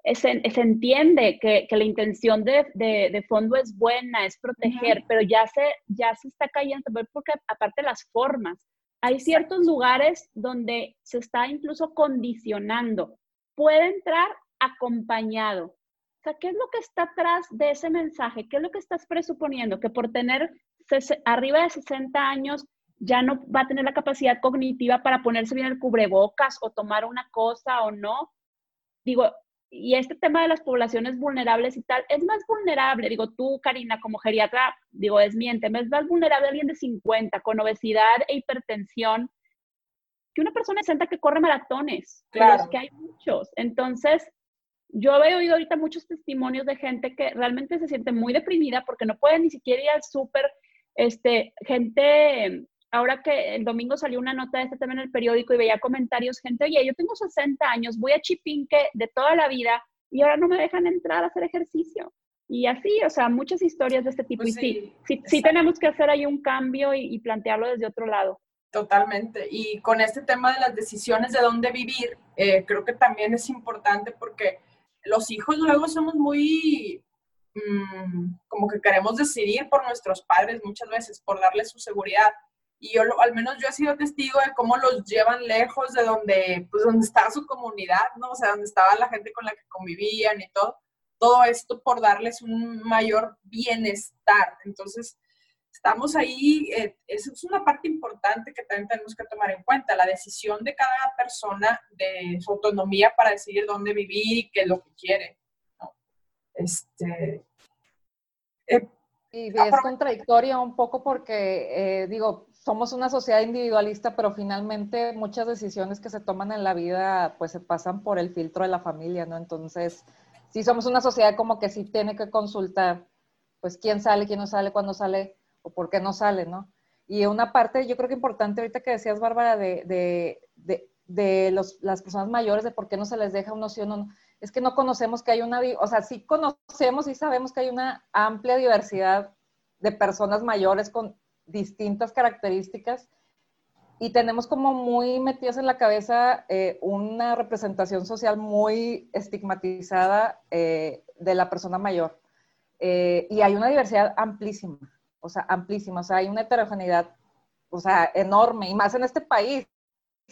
Se, se entiende que, que, la intención de, de, fondo es buena, es proteger, pero ya se, ya se está cayendo, porque aparte las formas, hay ciertos lugares donde se está incluso condicionando. Puede entrar acompañado, o sea, ¿qué es lo que está atrás de ese mensaje? ¿Qué es lo que estás presuponiendo? Que por tener arriba de 60 años ya no va a tener la capacidad cognitiva para ponerse bien el cubrebocas o tomar una cosa o no. Digo, y este tema de las poblaciones vulnerables y tal, es más vulnerable, digo, tú, Karina, como geriatra, digo, desmiénteme, es más vulnerable alguien de 50 con obesidad e hipertensión que una persona de 60 que corre maratones, claro. que hay muchos. Entonces, yo he oído ahorita muchos testimonios de gente que realmente se siente muy deprimida porque no puede ni siquiera ir al súper. Este, gente, ahora que el domingo salió una nota de este tema en el periódico y veía comentarios, gente, oye, yo tengo 60 años, voy a Chipinque de toda la vida y ahora no me dejan entrar a hacer ejercicio. Y así, o sea, muchas historias de este tipo. Pues y sí, sí, tenemos que hacer ahí un cambio y, plantearlo desde otro lado. Totalmente. Y con este tema de las decisiones de dónde vivir, eh, creo que también es importante porque los hijos luego somos muy, mm, como que queremos decidir por nuestros padres muchas veces, por darles su seguridad. Y yo, al menos yo he sido testigo de cómo los llevan lejos de donde, pues, donde estaba su comunidad, ¿no? O sea, donde estaba la gente con la que convivían y todo. Todo esto por darles un mayor bienestar. Entonces, estamos ahí, eh, esa es una parte importante que también tenemos que tomar en cuenta, la decisión de cada persona de su autonomía para decidir dónde vivir y qué es lo que quiere. Este, eh, y es contradictorio un poco porque, eh, digo, somos una sociedad individualista, pero finalmente muchas decisiones que se toman en la vida pues se pasan por el filtro de la familia, ¿no? Entonces, sí somos una sociedad como que sí tiene que consultar, pues quién sale, quién no sale, cuándo sale o por qué no sale, ¿no? Y una parte, yo creo que importante ahorita que decías, Bárbara, de, de, de, de los, las personas mayores, de por qué no se les deja una opción, no, es que no conocemos que hay una, o sea, sí conocemos y sabemos que hay una amplia diversidad de personas mayores con distintas características y tenemos como muy metidos en la cabeza eh, una representación social muy estigmatizada eh, de la persona mayor. Eh, y hay una diversidad amplísima, o sea, amplísima, o sea, hay una heterogeneidad, o sea, enorme, y más en este país.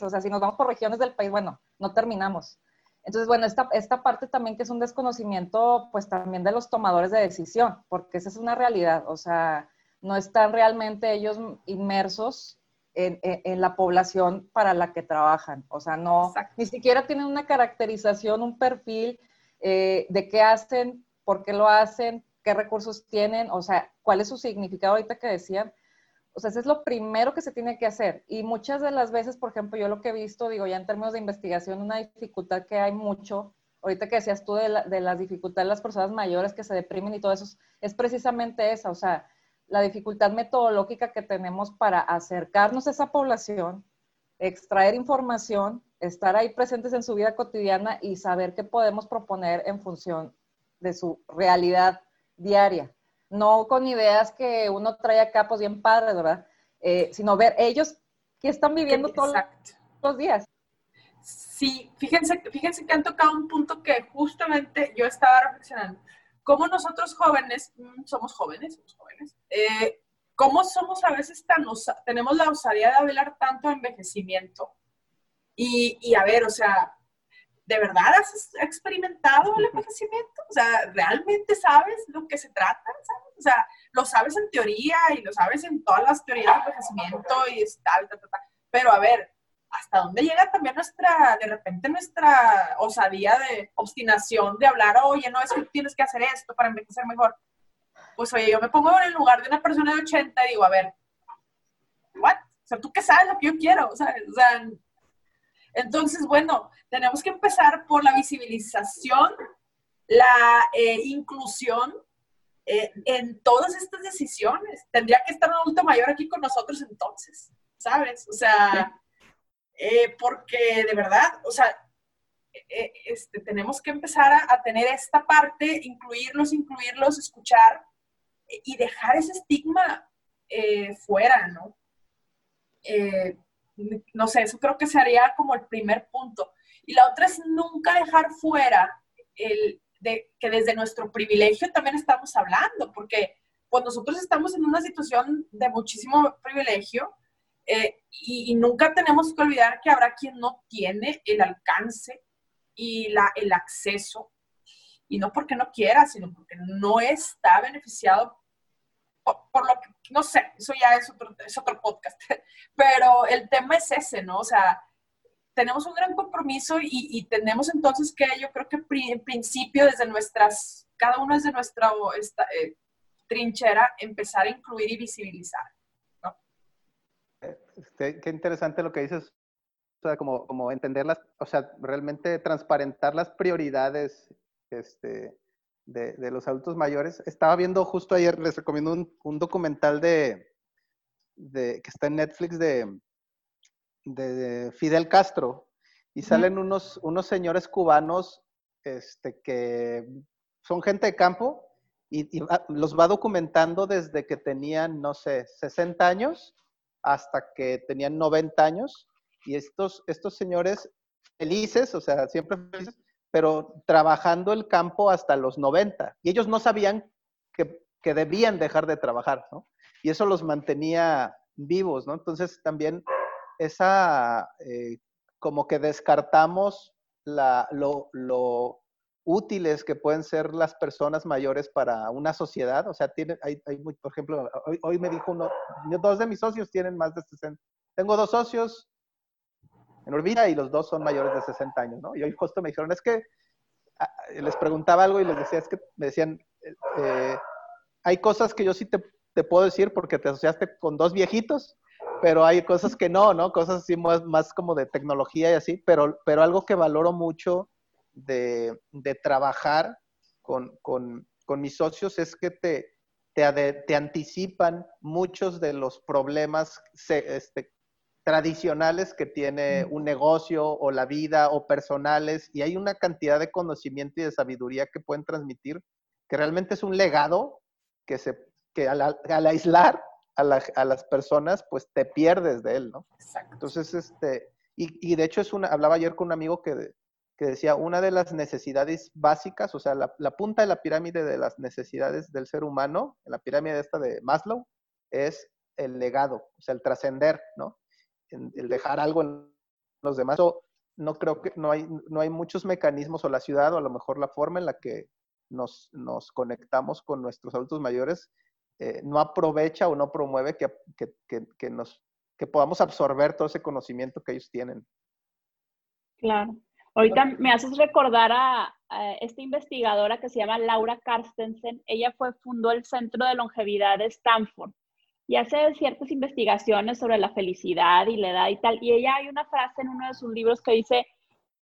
O sea, si nos vamos por regiones del país, bueno, no terminamos. Entonces, bueno, esta, esta parte también que es un desconocimiento, pues también de los tomadores de decisión, porque esa es una realidad, o sea, no están realmente ellos inmersos en, en, la población para la que trabajan, o sea, no, ni siquiera tienen una caracterización, un perfil eh, de qué hacen, por qué lo hacen, qué recursos tienen, o sea, cuál es su significado ahorita que decían. O sea, eso es lo primero que se tiene que hacer. Y muchas de las veces, por ejemplo, yo lo que he visto, digo, ya en términos de investigación, una dificultad que hay mucho, ahorita que decías tú de, de las dificultades de las personas mayores que se deprimen y todo eso, es precisamente esa, o sea, la dificultad metodológica que tenemos para acercarnos a esa población, extraer información, estar ahí presentes en su vida cotidiana y saber qué podemos proponer en función de su realidad diaria no con ideas que uno trae acá, pues bien padres, ¿verdad? Eh, sino ver ellos que están viviendo todos los días. Sí, fíjense, fíjense que han tocado un punto que justamente yo estaba reflexionando. Cómo nosotros jóvenes, mm, somos jóvenes, somos jóvenes, eh, cómo somos a veces tan, tenemos la osadía de hablar tanto de envejecimiento. Y, y a ver, o sea, ¿de verdad has experimentado el envejecimiento? O sea, ¿realmente sabes lo que se trata? O sea, lo sabes en teoría y lo sabes en todas las teorías de envejecimiento y tal, tal, tal. Pero a ver, ¿hasta dónde llega también nuestra, de repente nuestra osadía de obstinación de hablar, oye, no, es que tienes que hacer esto para envejecer mejor? Pues oye, yo me pongo en el lugar de una persona de 80 y digo, a ver, ¿what? O sea, ¿tú qué sabes lo que yo quiero? Sea, o sea entonces, bueno, tenemos que empezar por la visibilización, la eh, inclusión eh, en todas estas decisiones. Tendría que estar un adulto mayor aquí con nosotros entonces, ¿sabes? O sea, eh, porque de verdad, o sea, este, tenemos que empezar a, tener esta parte, incluirlos, incluirlos, escuchar y dejar ese estigma fuera, ¿no? no sé, eso creo que sería como el primer punto. Y la otra es nunca dejar fuera el de que desde nuestro privilegio también estamos hablando, porque pues nosotros estamos en una situación de muchísimo privilegio eh, y, nunca tenemos que olvidar que habrá quien no tiene el alcance y el acceso, y no porque no quiera, sino porque no está beneficiado por, lo que, no sé, eso ya es otro, es otro podcast, pero el tema es ese, ¿no? O sea, tenemos un gran compromiso y, tenemos entonces que yo creo que en principio desde nuestras, cada uno desde nuestra eh, trinchera, empezar a incluir y visibilizar. Qué interesante lo que dices, o sea, como, como entenderlas, o sea, realmente transparentar las prioridades este, de, los adultos mayores. Estaba viendo justo ayer, les recomiendo un, documental de, que está en Netflix de, de, Fidel Castro y salen unos, unos señores cubanos este, que son gente de campo y, los va documentando desde que tenían, no sé, 60 años hasta que tenían 90 años. Y estos, estos señores felices, o sea, siempre felices, pero trabajando el campo hasta los 90. Y ellos no sabían que, debían dejar de trabajar, ¿no? Y eso los mantenía vivos, ¿no? Entonces también esa, eh, como que descartamos la, lo, útiles que pueden ser las personas mayores para una sociedad. O sea, tiene, hay, hay por ejemplo, hoy, hoy, me dijo uno, dos de mis socios tienen más de 60. Tengo dos socios en Urbina y los dos son mayores de 60 años, ¿no? Y hoy justo me dijeron, es que ah, les preguntaba algo y les decía, es que me decían, eh, hay cosas que yo sí te, te, puedo decir porque te asociaste con dos viejitos, pero hay cosas que no, ¿no? Cosas así más, más como de tecnología y así, pero, pero algo que valoro mucho de, de trabajar con, con, con, mis socios es que te, te, te, anticipan muchos de los problemas este, tradicionales que tiene un negocio o la vida o personales y hay una cantidad de conocimiento y de sabiduría que pueden transmitir que realmente es un legado que, se, que al, al aislar a, la, a, las personas pues te pierdes de él, ¿no? Exacto. Entonces, este, y, y de hecho es una, hablaba ayer con un amigo que, que decía, una de las necesidades básicas, o sea, la, punta de la pirámide de las necesidades del ser humano, en la pirámide esta de Maslow, es el legado, o sea, el trascender, ¿no? El, dejar algo en los demás. no creo que, no hay, no hay muchos mecanismos o la ciudad o a lo mejor la forma en la que nos, nos conectamos con nuestros adultos mayores eh, no aprovecha o no promueve que, que, que, que, nos, que podamos absorber todo ese conocimiento que ellos tienen. Claro. Ahorita me haces recordar a, esta investigadora que se llama Laura Carstensen. Ella fue, fundó el Centro de Longevidad de Stanford y hace ciertas investigaciones sobre la felicidad y la edad y tal. Y ella hay una frase en uno de sus libros que dice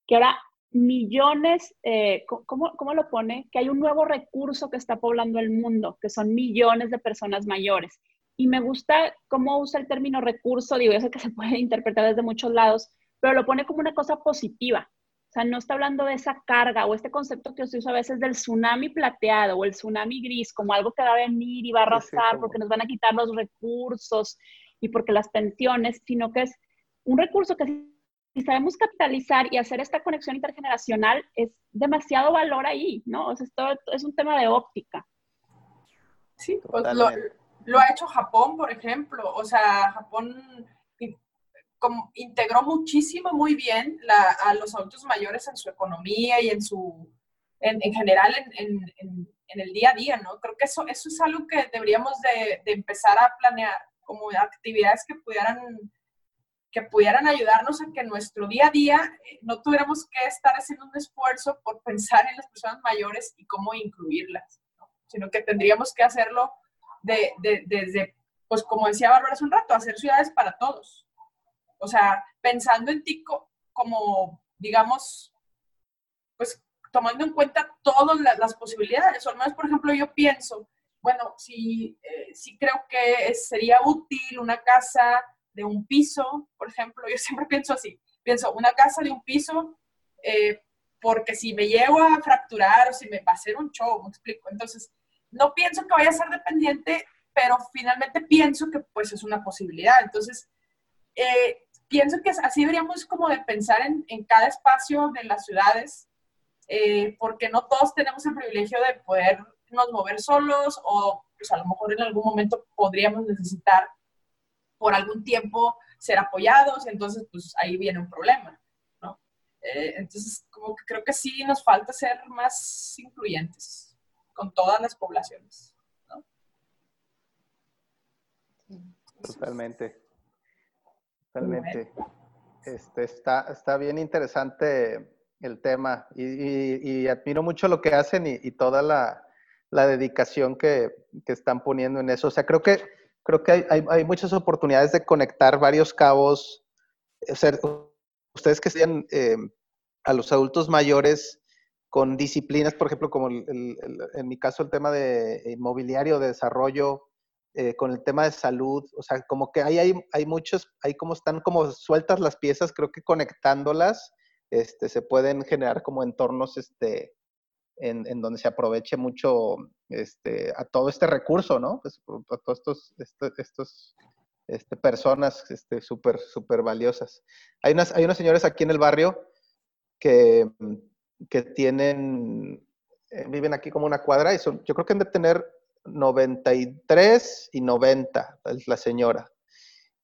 que ahora millones, eh, ¿cómo, ¿cómo, lo pone? Que hay un nuevo recurso que está poblando el mundo, que son millones de personas mayores. Y me gusta cómo usa el término recurso, digo, eso que se puede interpretar desde muchos lados, pero lo pone como una cosa positiva sea, no está hablando de esa carga o este concepto que se usa a veces del tsunami plateado o el tsunami gris como algo que va a venir y va a arrasar porque nos van a quitar los recursos y porque las pensiones, sino que es un recurso que si sabemos capitalizar y hacer esta conexión intergeneracional, es demasiado valor ahí, ¿no? O sea, esto es un tema de óptica. Sí, pues lo, lo, ha hecho Japón, por ejemplo. O sea, Japón integró muchísimo, muy bien a los adultos mayores en su economía y en su, en, en general en, en, el día a día, ¿no? Creo que eso, eso es algo que deberíamos de, de, empezar a planear como actividades que pudieran, que pudieran ayudarnos a que nuestro día a día eh, no tuviéramos que estar haciendo un esfuerzo por pensar en las personas mayores y cómo incluirlas, ¿no? sino que tendríamos que hacerlo de, de, desde, pues como decía Bárbara hace un rato, hacer ciudades para todos, o sea, pensando en ti como, digamos, pues tomando en cuenta todas las, posibilidades. O al menos, por ejemplo, yo pienso, bueno, si, eh, si creo que sería útil una casa de un piso, por ejemplo, yo siempre pienso así, pienso una casa de un piso, eh, porque si me llevo a fracturar o si me va a hacer un show, me explico. Entonces, no pienso que vaya a ser dependiente, pero finalmente pienso que pues es una posibilidad. Entonces, eh, pienso que así deberíamos como de pensar en, cada espacio de las ciudades, eh, porque no todos tenemos el privilegio de podernos mover solos o pues a lo mejor en algún momento podríamos necesitar por algún tiempo ser apoyados, entonces pues ahí viene un problema, ¿no? Eh, entonces como que creo que sí nos falta ser más incluyentes con todas las poblaciones, ¿no? Totalmente. Realmente. Este, está, está bien interesante el tema y, admiro mucho lo que hacen y, toda la, la dedicación que, que, están poniendo en eso. O sea, creo que, creo que hay, hay, muchas oportunidades de conectar varios cabos. O ustedes que sean eh, a los adultos mayores con disciplinas, por ejemplo, como el, el, en mi caso el tema de inmobiliario, de desarrollo, eh, con el tema de salud, o sea, como que hay, hay, hay muchos, hay como están como sueltas las piezas, creo que conectándolas este, se pueden generar como entornos este, en, en donde se aproveche mucho este, a todo este recurso, ¿no? Pues, a todos estos, este, estos este, personas este, súper, súper valiosas. Hay unas, hay unas señores aquí en el barrio que, que tienen, eh, viven aquí como una cuadra y son, yo creo que han de tener 93 y 90, es la señora.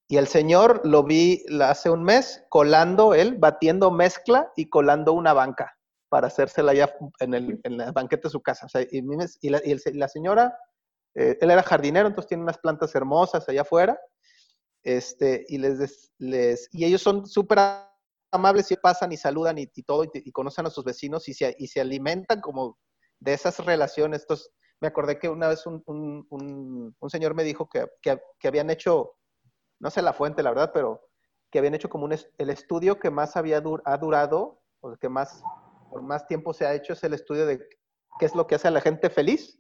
Y el señor lo vi hace un mes colando él, batiendo mezcla y colando una banca. para hacérsela ya en el, en banquete de su casa. y, la, señora, eh, él era jardinero, entonces tiene unas plantas hermosas allá afuera, este, y, les, y ellos son súper amables y pasan y saludan y, todo, y, conocen a sus vecinos y se, y se alimentan como de esas relaciones. Entonces, me acordé que una vez un, un, un, señor me dijo que, que, que, habían hecho, no sé la fuente, la verdad, pero que habían hecho como un, el estudio que más había ha durado, o que más, por más tiempo se ha hecho, es el estudio de qué es lo que hace a la gente feliz.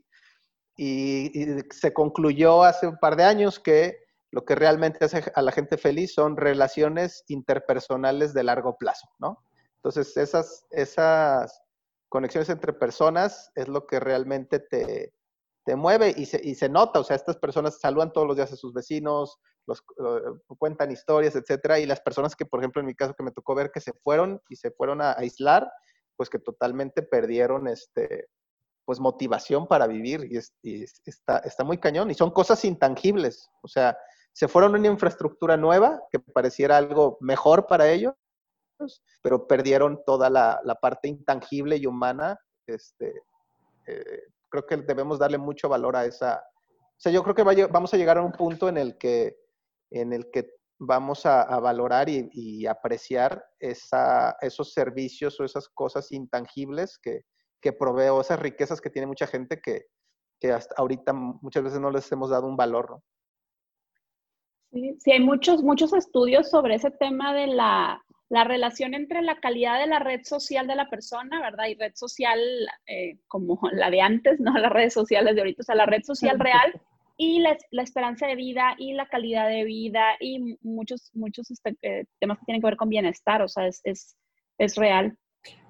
Y, y se concluyó hace un par de años que lo que realmente hace a la gente feliz son relaciones interpersonales de largo plazo, ¿no? Entonces, esas, esas conexiones entre personas es lo que realmente te, te mueve y se, y se, nota, o sea, estas personas saludan todos los días a sus vecinos, los, cuentan historias, etcétera, y las personas que, por ejemplo, en mi caso que me tocó ver que se fueron y se fueron a aislar, pues que totalmente perdieron este, pues motivación para vivir y, está, está muy cañón y son cosas intangibles, o sea, se fueron a una infraestructura nueva que pareciera algo mejor para ellos, pero perdieron toda la, parte intangible y humana. Este, eh, creo que debemos darle mucho valor a esa. O sea, yo creo que vamos a llegar a un punto en el que, en el que vamos a, valorar y, apreciar esa, esos servicios o esas cosas intangibles que, que provee, o esas riquezas que tiene mucha gente que, que hasta ahorita muchas veces no les hemos dado un valor, ¿no? Sí, hay muchos, muchos estudios sobre ese tema de la, relación entre la calidad de la red social de la persona, ¿verdad? Y red social eh, como la de antes, no las redes sociales de ahorita, o sea, la red social real y la, esperanza de vida y la calidad de vida y muchos, muchos este, eh, temas que tienen que ver con bienestar, o sea, es, es, es real.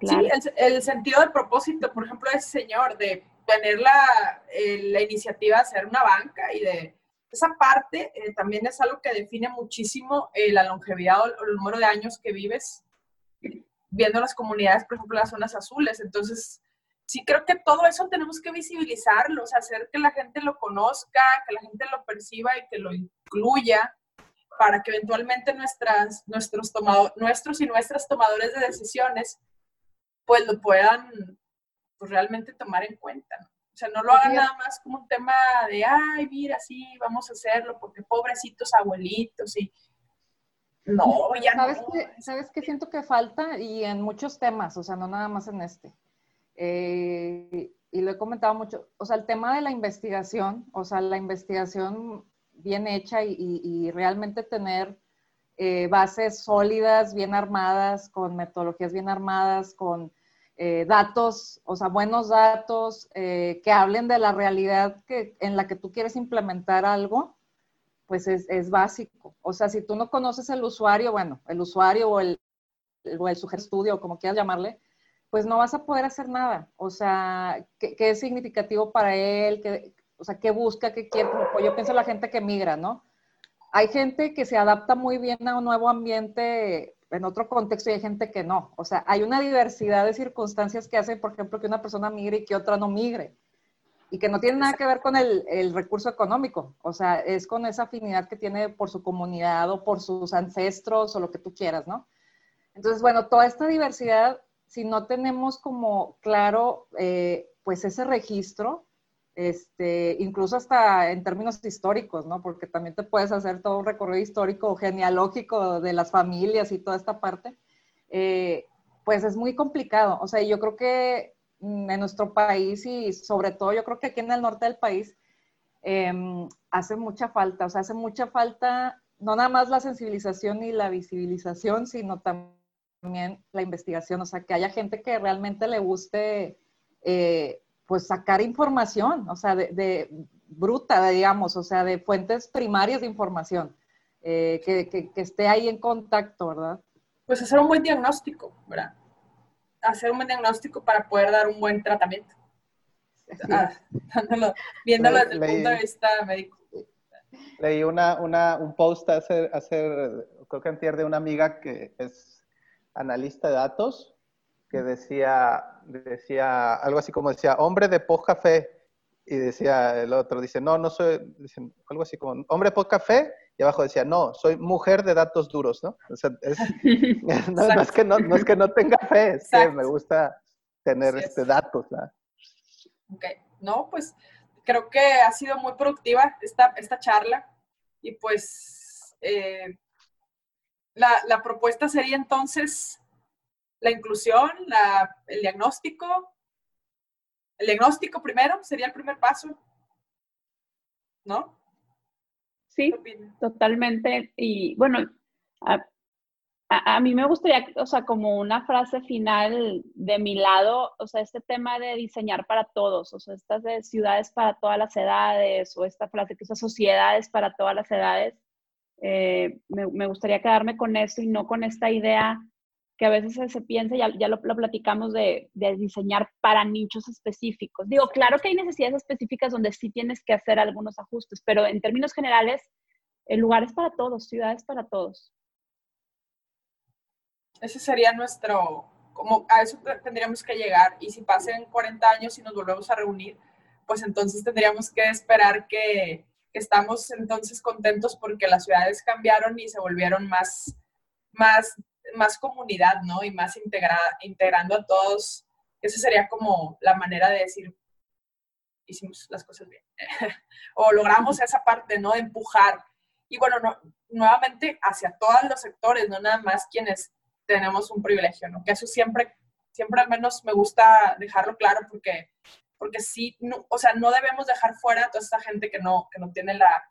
Sí, el, sentido del propósito, por ejemplo, de ese señor, de tener la, eh, la iniciativa de hacer una banca y de esa parte eh, también es algo que define muchísimo eh, la longevidad o el número de años que vives viendo las comunidades, por ejemplo, las zonas azules. Entonces, sí creo que todo eso tenemos que visibilizarlo, hacer que la gente lo conozca, que la gente lo perciba y que lo incluya para que eventualmente nuestras, nuestros, tomado, nuestros y nuestras tomadores de decisiones pues lo puedan pues, realmente tomar en cuenta. O sea, no lo hagan nada más como un tema de, ay, mira, sí, vamos a hacerlo, porque pobrecitos abuelitos y... No, ya ¿Sabes no. Qué, ¿Sabes qué siento que falta? Y en muchos temas, o sea, no nada más en este. Eh, y lo he comentado mucho, o sea, el tema de la investigación, o sea, la investigación bien hecha y, realmente tener eh, bases sólidas, bien armadas, con metodologías bien armadas, con eh, datos, o sea, buenos datos eh, que hablen de la realidad que, en la que tú quieres implementar algo, pues es, es, básico. O sea, si tú no conoces el usuario, bueno, el usuario o el, o el estudio, como quieras llamarle, pues no vas a poder hacer nada. O sea, ¿qué, qué es significativo para él? ¿Qué, o sea, ¿qué busca? ¿Qué quiere? Yo pienso en la gente que migra, ¿no? Hay gente que se adapta muy bien a un nuevo ambiente en otro contexto y hay gente que no. O sea, hay una diversidad de circunstancias que hacen, por ejemplo, que una persona migre y que otra no migre. Y que no tiene nada que ver con el, el, recurso económico. O sea, es con esa afinidad que tiene por su comunidad o por sus ancestros o lo que tú quieras, ¿no? Entonces, bueno, toda esta diversidad, si no tenemos como claro, eh, pues ese registro, este, incluso hasta en términos históricos, ¿no? Porque también te puedes hacer todo un recorrido histórico genealógico de las familias y toda esta parte, eh, pues es muy complicado. O sea, yo creo que mm, en nuestro país y sobre todo yo creo que aquí en el norte del país em, hace mucha falta, o sea, hace mucha falta no nada más la sensibilización y la visibilización, sino también la investigación, o sea, que haya gente que realmente le guste eh, pues sacar información, o sea, de, bruta, digamos, o sea, de fuentes primarias de información, eh, que, esté ahí en contacto, ¿verdad? Pues hacer un buen diagnóstico, ¿verdad? Hacer un buen diagnóstico para poder dar un buen tratamiento. Ah, viéndolo desde el punto de vista médico. Leí una, una, un post hace, hacer, creo que antier de una amiga que es analista de datos que decía, decía algo así como decía, hombre de poca fe, y decía el otro, dice, no, no soy, algo así como, hombre de poca fe, y abajo decía, no, soy mujer de datos duros, ¿no? O sea, es, no, es que no, no, es que no tenga fe, es que me gusta, tener este datos. Ok, no, pues creo que ha sido muy productiva esta, esta charla y pues eh, la, propuesta sería entonces la inclusión, la, el diagnóstico. El diagnóstico primero sería el primer paso, ¿no? Sí, totalmente. Y bueno, a, a, mí me gustaría, o sea, como una frase final de mi lado, o sea, este tema de diseñar para todos, o sea, estas de ciudades para todas las edades, o esta frase que usa sociedades para todas las edades, eh, me, gustaría quedarme con eso y no con esta idea que a veces se piensa, ya, ya lo, platicamos, de, de, diseñar para nichos específicos. Digo, claro que hay necesidades específicas donde sí tienes que hacer algunos ajustes, pero en términos generales, el lugar es para todos, ciudades para todos. Ese sería nuestro, como a eso tendríamos que llegar. Y si pasen 40 años y nos volvemos a reunir, pues entonces tendríamos que esperar que, estamos entonces contentos porque las ciudades cambiaron y se volvieron más, más, más comunidad, ¿no? Y más integrada, integrando a todos. Esa sería como la manera de decir, hicimos las cosas bien. o logramos esa parte, ¿no? Empujar. Y bueno, no, nuevamente hacia todos los sectores, no nada más quienes tenemos un privilegio, ¿no? Que eso siempre, siempre al menos me gusta dejarlo claro porque, porque sí, no, o sea, no debemos dejar fuera a toda esta gente que no, que no tiene la,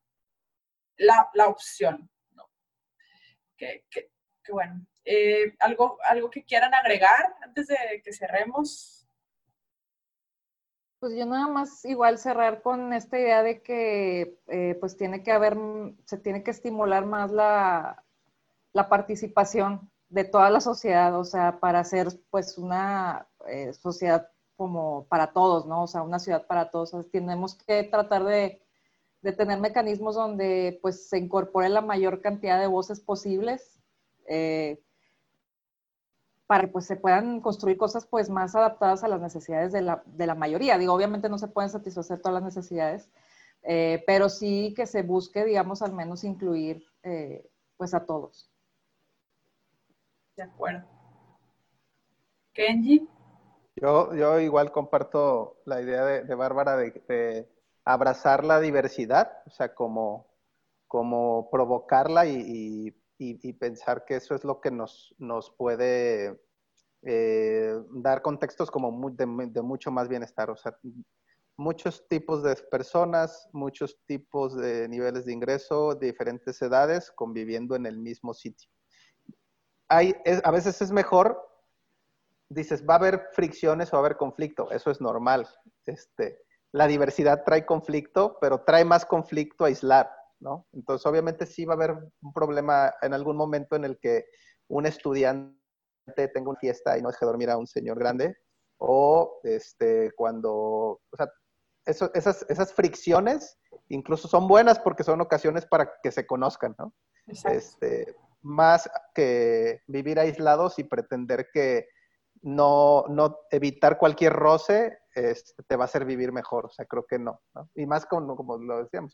la, la opción, ¿no? Que, que, que bueno. Eh, ¿algo, ¿Algo que quieran agregar antes de que cerremos? Pues yo nada más igual cerrar con esta idea de que eh, pues tiene que haber, se tiene que estimular más la, la participación de toda la sociedad, o sea, para hacer pues una eh, sociedad como para todos, ¿no? O sea, una ciudad para todos. tenemos que tratar de, tener mecanismos donde pues se incorpore la mayor cantidad de voces posibles eh, para que pues se puedan construir cosas pues más adaptadas a las necesidades de la, mayoría. Digo, obviamente no se pueden satisfacer todas las necesidades, eh, pero sí que se busque, digamos, al menos incluir pues a todos. De acuerdo. Kenji. Yo, yo igual comparto la idea de, Bárbara de, abrazar la diversidad, o sea, como, como provocarla y, pensar que eso es lo que nos, nos puede eh, dar contextos como de, mucho más bienestar, o sea, muchos tipos de personas, muchos tipos de niveles de ingreso, diferentes edades, conviviendo en el mismo sitio. A veces es mejor, dices, va a haber fricciones o va a haber conflicto, eso es normal. Este, la diversidad trae conflicto, pero trae más conflicto aislar, ¿no? Entonces, obviamente sí va a haber un problema en algún momento en el que un estudiante tenga una fiesta y no deje dormir a un señor grande, o este, cuando, o sea, esas, esas fricciones incluso son buenas porque son ocasiones para que se conozcan, ¿no? Este, más que vivir aislados y pretender que no, no evitar cualquier roce este, te va a hacer vivir mejor. O sea, creo que no. Y más como, como lo decíamos,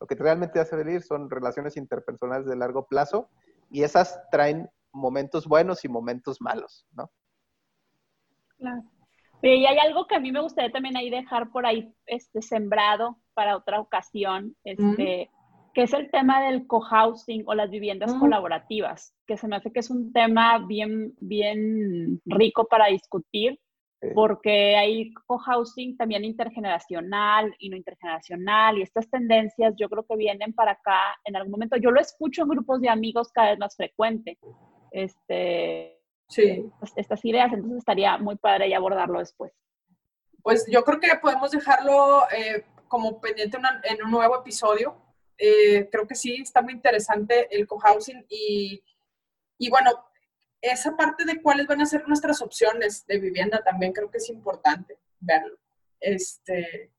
lo que realmente hace vivir son relaciones interpersonales de largo plazo y esas traen momentos buenos y momentos malos, ¿no? Claro. Y hay algo que a mí me gustaría también ahí dejar por ahí este, sembrado para otra ocasión. Este, que es el tema del cohousing o las viviendas colaborativas, que se me hace que es un tema bien, bien rico para discutir, porque hay cohousing también intergeneracional y no intergeneracional, y estas tendencias yo creo que vienen para acá en algún momento. Yo lo escucho en grupos de amigos cada vez más frecuente, este, sí. estas ideas, entonces estaría muy padre ya abordarlo después. Pues yo creo que podemos dejarlo eh, como pendiente en un nuevo episodio eh, creo que sí, está muy interesante el cohousing y, y bueno, esa parte de cuáles van a ser nuestras opciones de vivienda también creo que es importante verlo. Este,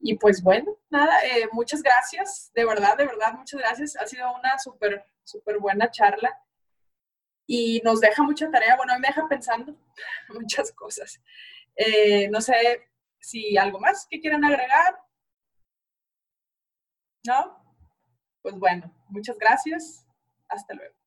y pues bueno, nada, eh, muchas gracias, de verdad, de verdad, muchas gracias. Ha sido una súper, súper buena charla y nos deja mucha tarea, bueno, me deja pensando muchas cosas. Eh, no sé si algo más que quieran agregar. ¿No? Pues bueno, muchas gracias. Hasta luego.